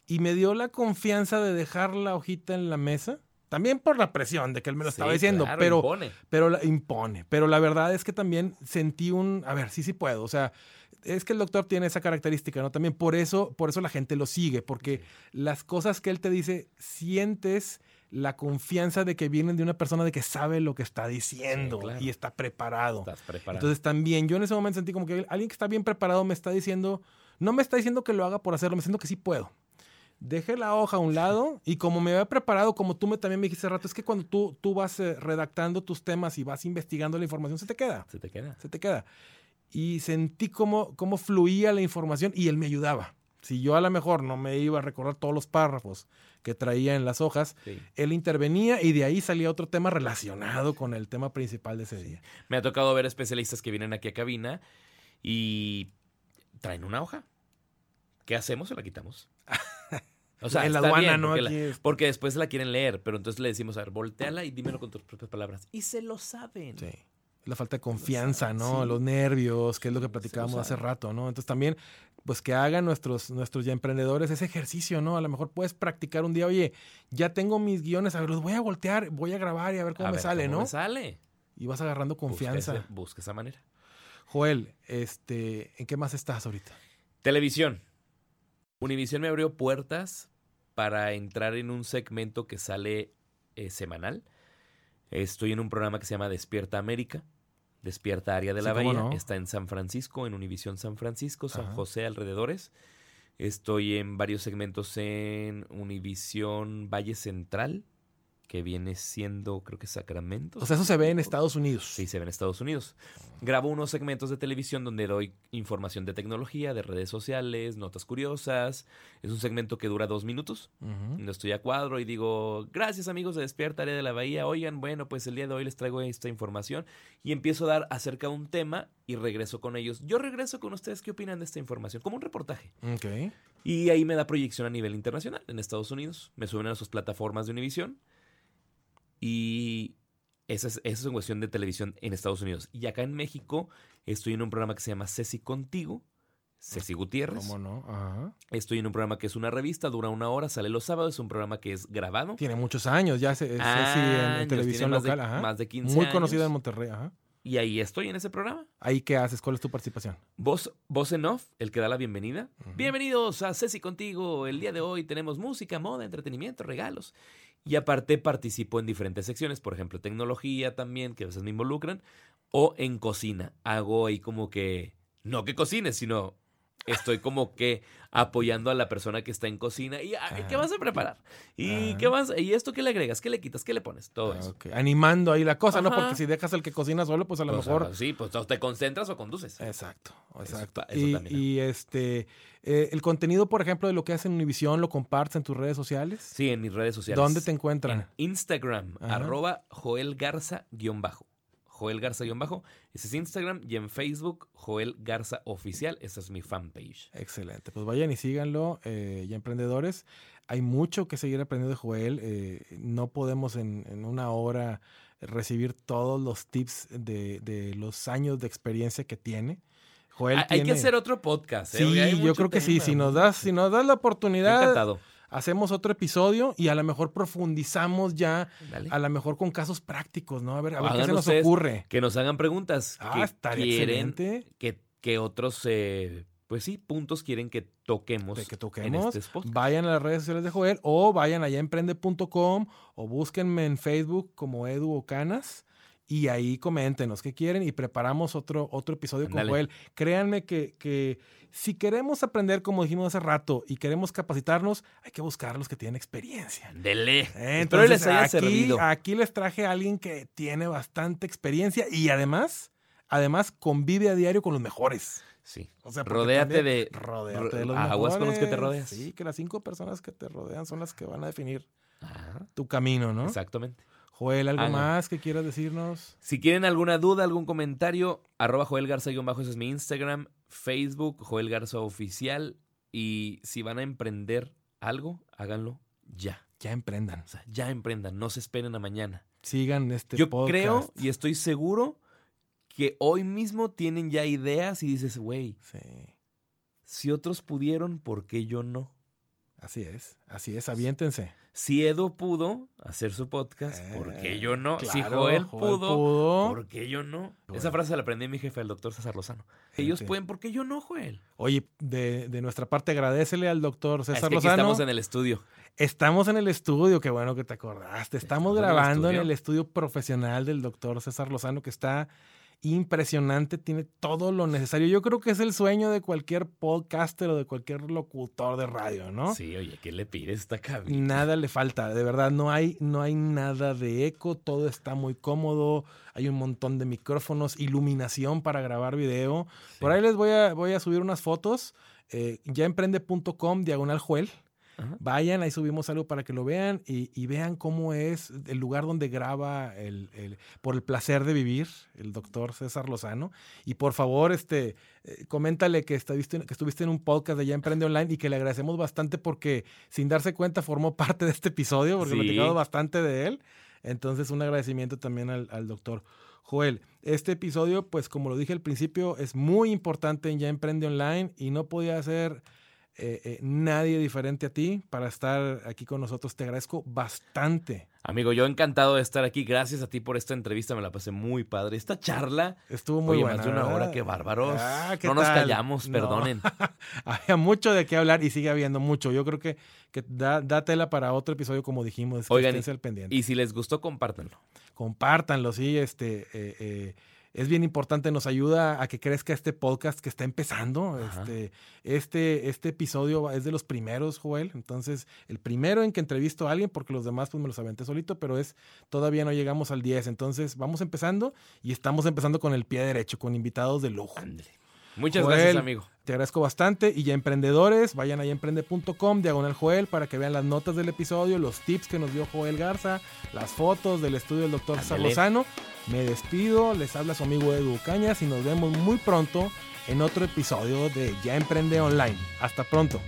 Y me dio la confianza de dejar la hojita en la mesa. También por la presión de que él me lo estaba diciendo, claro, pero, impone. pero la, impone. Pero la verdad es que también sentí un, a ver, sí, sí puedo. O sea, es que el doctor tiene esa característica, ¿no? También por eso, por eso la gente lo sigue, porque las cosas que él te dice, sientes la confianza de que vienen de una persona de que sabe lo que está diciendo Sí, claro. y está preparado. Estás preparado. Entonces también yo en ese momento sentí como que alguien que está bien preparado me está diciendo, no me está diciendo que lo haga por hacerlo, me diciendo que sí puedo. Dejé la hoja a un lado <laughs> y como me había preparado, como tú me, también me dijiste hace rato, es que cuando tú, tú vas eh, redactando tus temas y vas investigando la información, se te queda, Se te queda. se te queda. Y sentí cómo, cómo fluía la información y él me ayudaba. Si yo a lo mejor no me iba a recordar todos los párrafos que traía en las hojas, Sí. él intervenía y de ahí salía otro tema relacionado con el tema principal de ese día. Me ha tocado ver especialistas que vienen aquí a cabina y traen una hoja. ¿Qué hacemos? Se la quitamos. <laughs> O sea, en la aduana, bien, ¿no? porque, la- porque después la quieren leer, pero entonces le decimos, a ver, volteala y dímelo con tus propias palabras. Y se lo saben. Sí. La falta de confianza, ¿no? Sí. Los nervios, que es lo que Sí, platicábamos hace rato, ¿no? Entonces también, pues que hagan nuestros, nuestros ya emprendedores ese ejercicio, ¿no? A lo mejor puedes practicar un día, oye, ya tengo mis guiones, a ver, los voy a voltear, voy a grabar y a ver cómo A me ver, sale, ¿cómo ¿no? me sale. Y vas agarrando Busca confianza. ese- Busca esa manera. Joel, este, ¿en qué más estás ahorita? Televisión. Univisión me abrió puertas para entrar en un segmento que sale eh, semanal. Estoy en un programa que se llama Despierta América. Despierta Área de la Bahía. no. Está en San Francisco, en Univisión San Francisco, San Ajá. José, alrededores. Estoy en varios segmentos en Univisión Valle Central, que viene siendo, creo que Sacramento. O sea, eso se ve en Estados Unidos. Sí, se ve en Estados Unidos. Grabo unos segmentos de televisión donde doy información de tecnología, de redes sociales, notas curiosas. Es un segmento que dura dos minutos. Ujú. No estoy a cuadro y digo, gracias amigos de Despierta Área de la Bahía. Oigan, bueno, pues el día de hoy les traigo esta información. Y empiezo a dar acerca de un tema y regreso con ellos. Yo regreso con ustedes, ¿qué opinan de esta información? Como un reportaje. Ok. Y ahí me da proyección a nivel internacional, en Estados Unidos. Me suben a sus plataformas de Univision. Y esa es, esa es en cuestión de televisión en Estados Unidos. Y acá en México estoy en un programa que se llama Ceci Contigo. Ceci Gutiérrez. ¿Cómo no? Ajá. Estoy en un programa que es una revista, dura una hora, sale los sábados. Es un programa que es grabado. Tiene muchos años, ya se, se- sí, en- en, Años, televisión más de- local, ajá. más de 15 Muy conocida años. en Monterrey, ajá. Y ahí estoy en ese programa. Ahí qué haces, ¿cuál es tu participación? Voz, voz en off, el que da la bienvenida. Bienvenidos a Ceci Contigo. El día de hoy tenemos música, moda, entretenimiento, regalos. Y aparte participo en diferentes secciones, por ejemplo, tecnología también, que a veces me involucran, o en cocina. Hago ahí como que, no que cocines, sino estoy como que apoyando a la persona que está en cocina. ¿Y ay, qué Ah. vas a preparar? ¿Y Ah. qué vas? ¿Y esto qué le agregas? ¿Qué le quitas? ¿Qué le pones? Todo Ah, eso. Animando ahí la cosa, ¿no? Porque si dejas al que cocina solo, pues a lo Pues, mejor... ah, sí, pues te concentras o conduces. Exacto, exacto. eso y, también. y, este, eh, el contenido, por ejemplo, de lo que hacen en Univision, ¿lo compartes en tus redes sociales? Sí, en mis redes sociales. ¿Dónde te encuentran? En Instagram, Ajá. arroba Joel Garza guion bajo. Joel Garza guion bajo. Ese es Instagram. Y en Facebook, Joel Garza Oficial. Esa es mi fanpage. Excelente. Pues vayan y síganlo, eh, ya emprendedores. Hay mucho que seguir aprendiendo de Joel. eh, no podemos en, en una hora recibir todos los tips de, de los años de experiencia que tiene. Joel Hay, que hacer otro podcast. ¿eh? Sí, yo creo que sí. Si nos das, si nos das la oportunidad, encantado. Hacemos otro episodio y a lo mejor profundizamos ya, Dale. a lo mejor con casos prácticos, ¿no? A ver, a ver qué se nos ocurre. Que nos hagan preguntas. Ah, que estaría quieren excelente. que, que otros eh, pues sí, puntos quieren que toquemos, de que en toquemos, este vayan a las redes sociales de Joel o vayan allá a emprende.com o búsquenme en Facebook como Edu Ocanas y ahí coméntenos qué quieren y preparamos otro, otro episodio Ándale. con Joel. Créanme que, que si queremos aprender, como dijimos hace rato, y queremos capacitarnos, hay que buscar a los que tienen experiencia. Dele. Eh, Espero les haya aquí, servido. aquí les traje a alguien que tiene bastante experiencia y además, además convive a diario con los mejores. Sí. O sea, Rodéate también- de Rodéate de los aguas con los que te mejores. rodeas. Sí, que las cinco personas que te rodean son las que van a definir Ajá, tu camino, ¿no? Exactamente. Joel, ¿algo Ah, no. más que quieras decirnos? Si quieren alguna duda, algún comentario, arroba Joel Garza guion bajo, ese es mi Instagram, Facebook, Joel Garza Oficial. Y si van a emprender algo, háganlo ya. Ya emprendan. O sea, ya emprendan, no se esperen a mañana. Sigan este Yo podcast. creo y estoy seguro que hoy mismo tienen ya ideas y dices, güey, Sí, si otros pudieron, ¿por qué yo no? Así es. Así es, aviéntense. Si Edo pudo hacer su podcast, ¿por qué Eh, yo no? si claro, Joel, pudo, pudo. ¿por qué yo no? Esa frase se la aprendí mi jefe, el doctor César Lozano. Ellos Gente. pueden, ¿por qué yo no, Joel? Oye, de, de nuestra parte, agradecele al doctor es que César aquí Lozano. estamos en el estudio. Estamos en el estudio, qué bueno que te acordaste. Estamos Estamos en el grabando en el estudio profesional del doctor César Lozano, que está impresionante, tiene todo lo necesario. Yo creo que es el sueño de cualquier podcaster o de cualquier locutor de radio, ¿no? Sí, oye, ¿qué le pides esta cabina? Nada le falta, de verdad, no hay, no hay nada de eco, todo está muy cómodo, hay un montón de micrófonos, iluminación para grabar video. Por ahí les voy a, voy a subir unas fotos, eh, yaemprende.com, diagonal Juel. Ajá. Vayan, ahí subimos algo para que lo vean y, y vean cómo es el lugar donde graba el, el- por el placer de vivir el doctor César Lozano. Y por favor, este, eh, coméntale que estuviste, que estuviste en un podcast de Ya Emprende Online y que le agradecemos bastante porque sin darse cuenta formó parte de este episodio porque Sí. platicamos bastante de él. Entonces, un agradecimiento también al, al doctor Joel. Este episodio, pues como lo dije al principio, es muy importante en Ya Emprende Online y no podía ser eh, eh, nadie diferente a ti para estar aquí con nosotros. Te agradezco bastante. Amigo, yo encantado de estar aquí. Gracias a ti por esta entrevista, me la pasé muy padre. Esta charla, Estuvo muy oye, buena. más de una hora, qué bárbaros. Ah, ¿qué no nos callamos, No. perdonen. <laughs> Había mucho de qué hablar y sigue habiendo mucho. Yo creo que, que da, da tela para otro episodio, como dijimos. que Oigan, esténse al pendiente. Y si les gustó, compártanlo. compártanlo, sí, este, eh, es bien importante, nos ayuda a que crezca este podcast que está empezando. Ajá. Este, este, este episodio es de los primeros, Joel. Entonces, el primero en que entrevisto a alguien, porque los demás pues me los aventé solito, pero es todavía no llegamos al 10. Entonces, vamos empezando y estamos empezando con el pie derecho, con invitados de lujo. Ándale. Muchas Joel, gracias, amigo. Te agradezco bastante. Y ya emprendedores, vayan a emprende.com, diagonal Joel, para que vean las notas del episodio, los tips que nos dio Joel Garza, las fotos del estudio del doctor Ándale. Lozano. Me despido, les habla su amigo Edu Cañas y nos vemos muy pronto en otro episodio de Ya Emprende Online. Hasta pronto.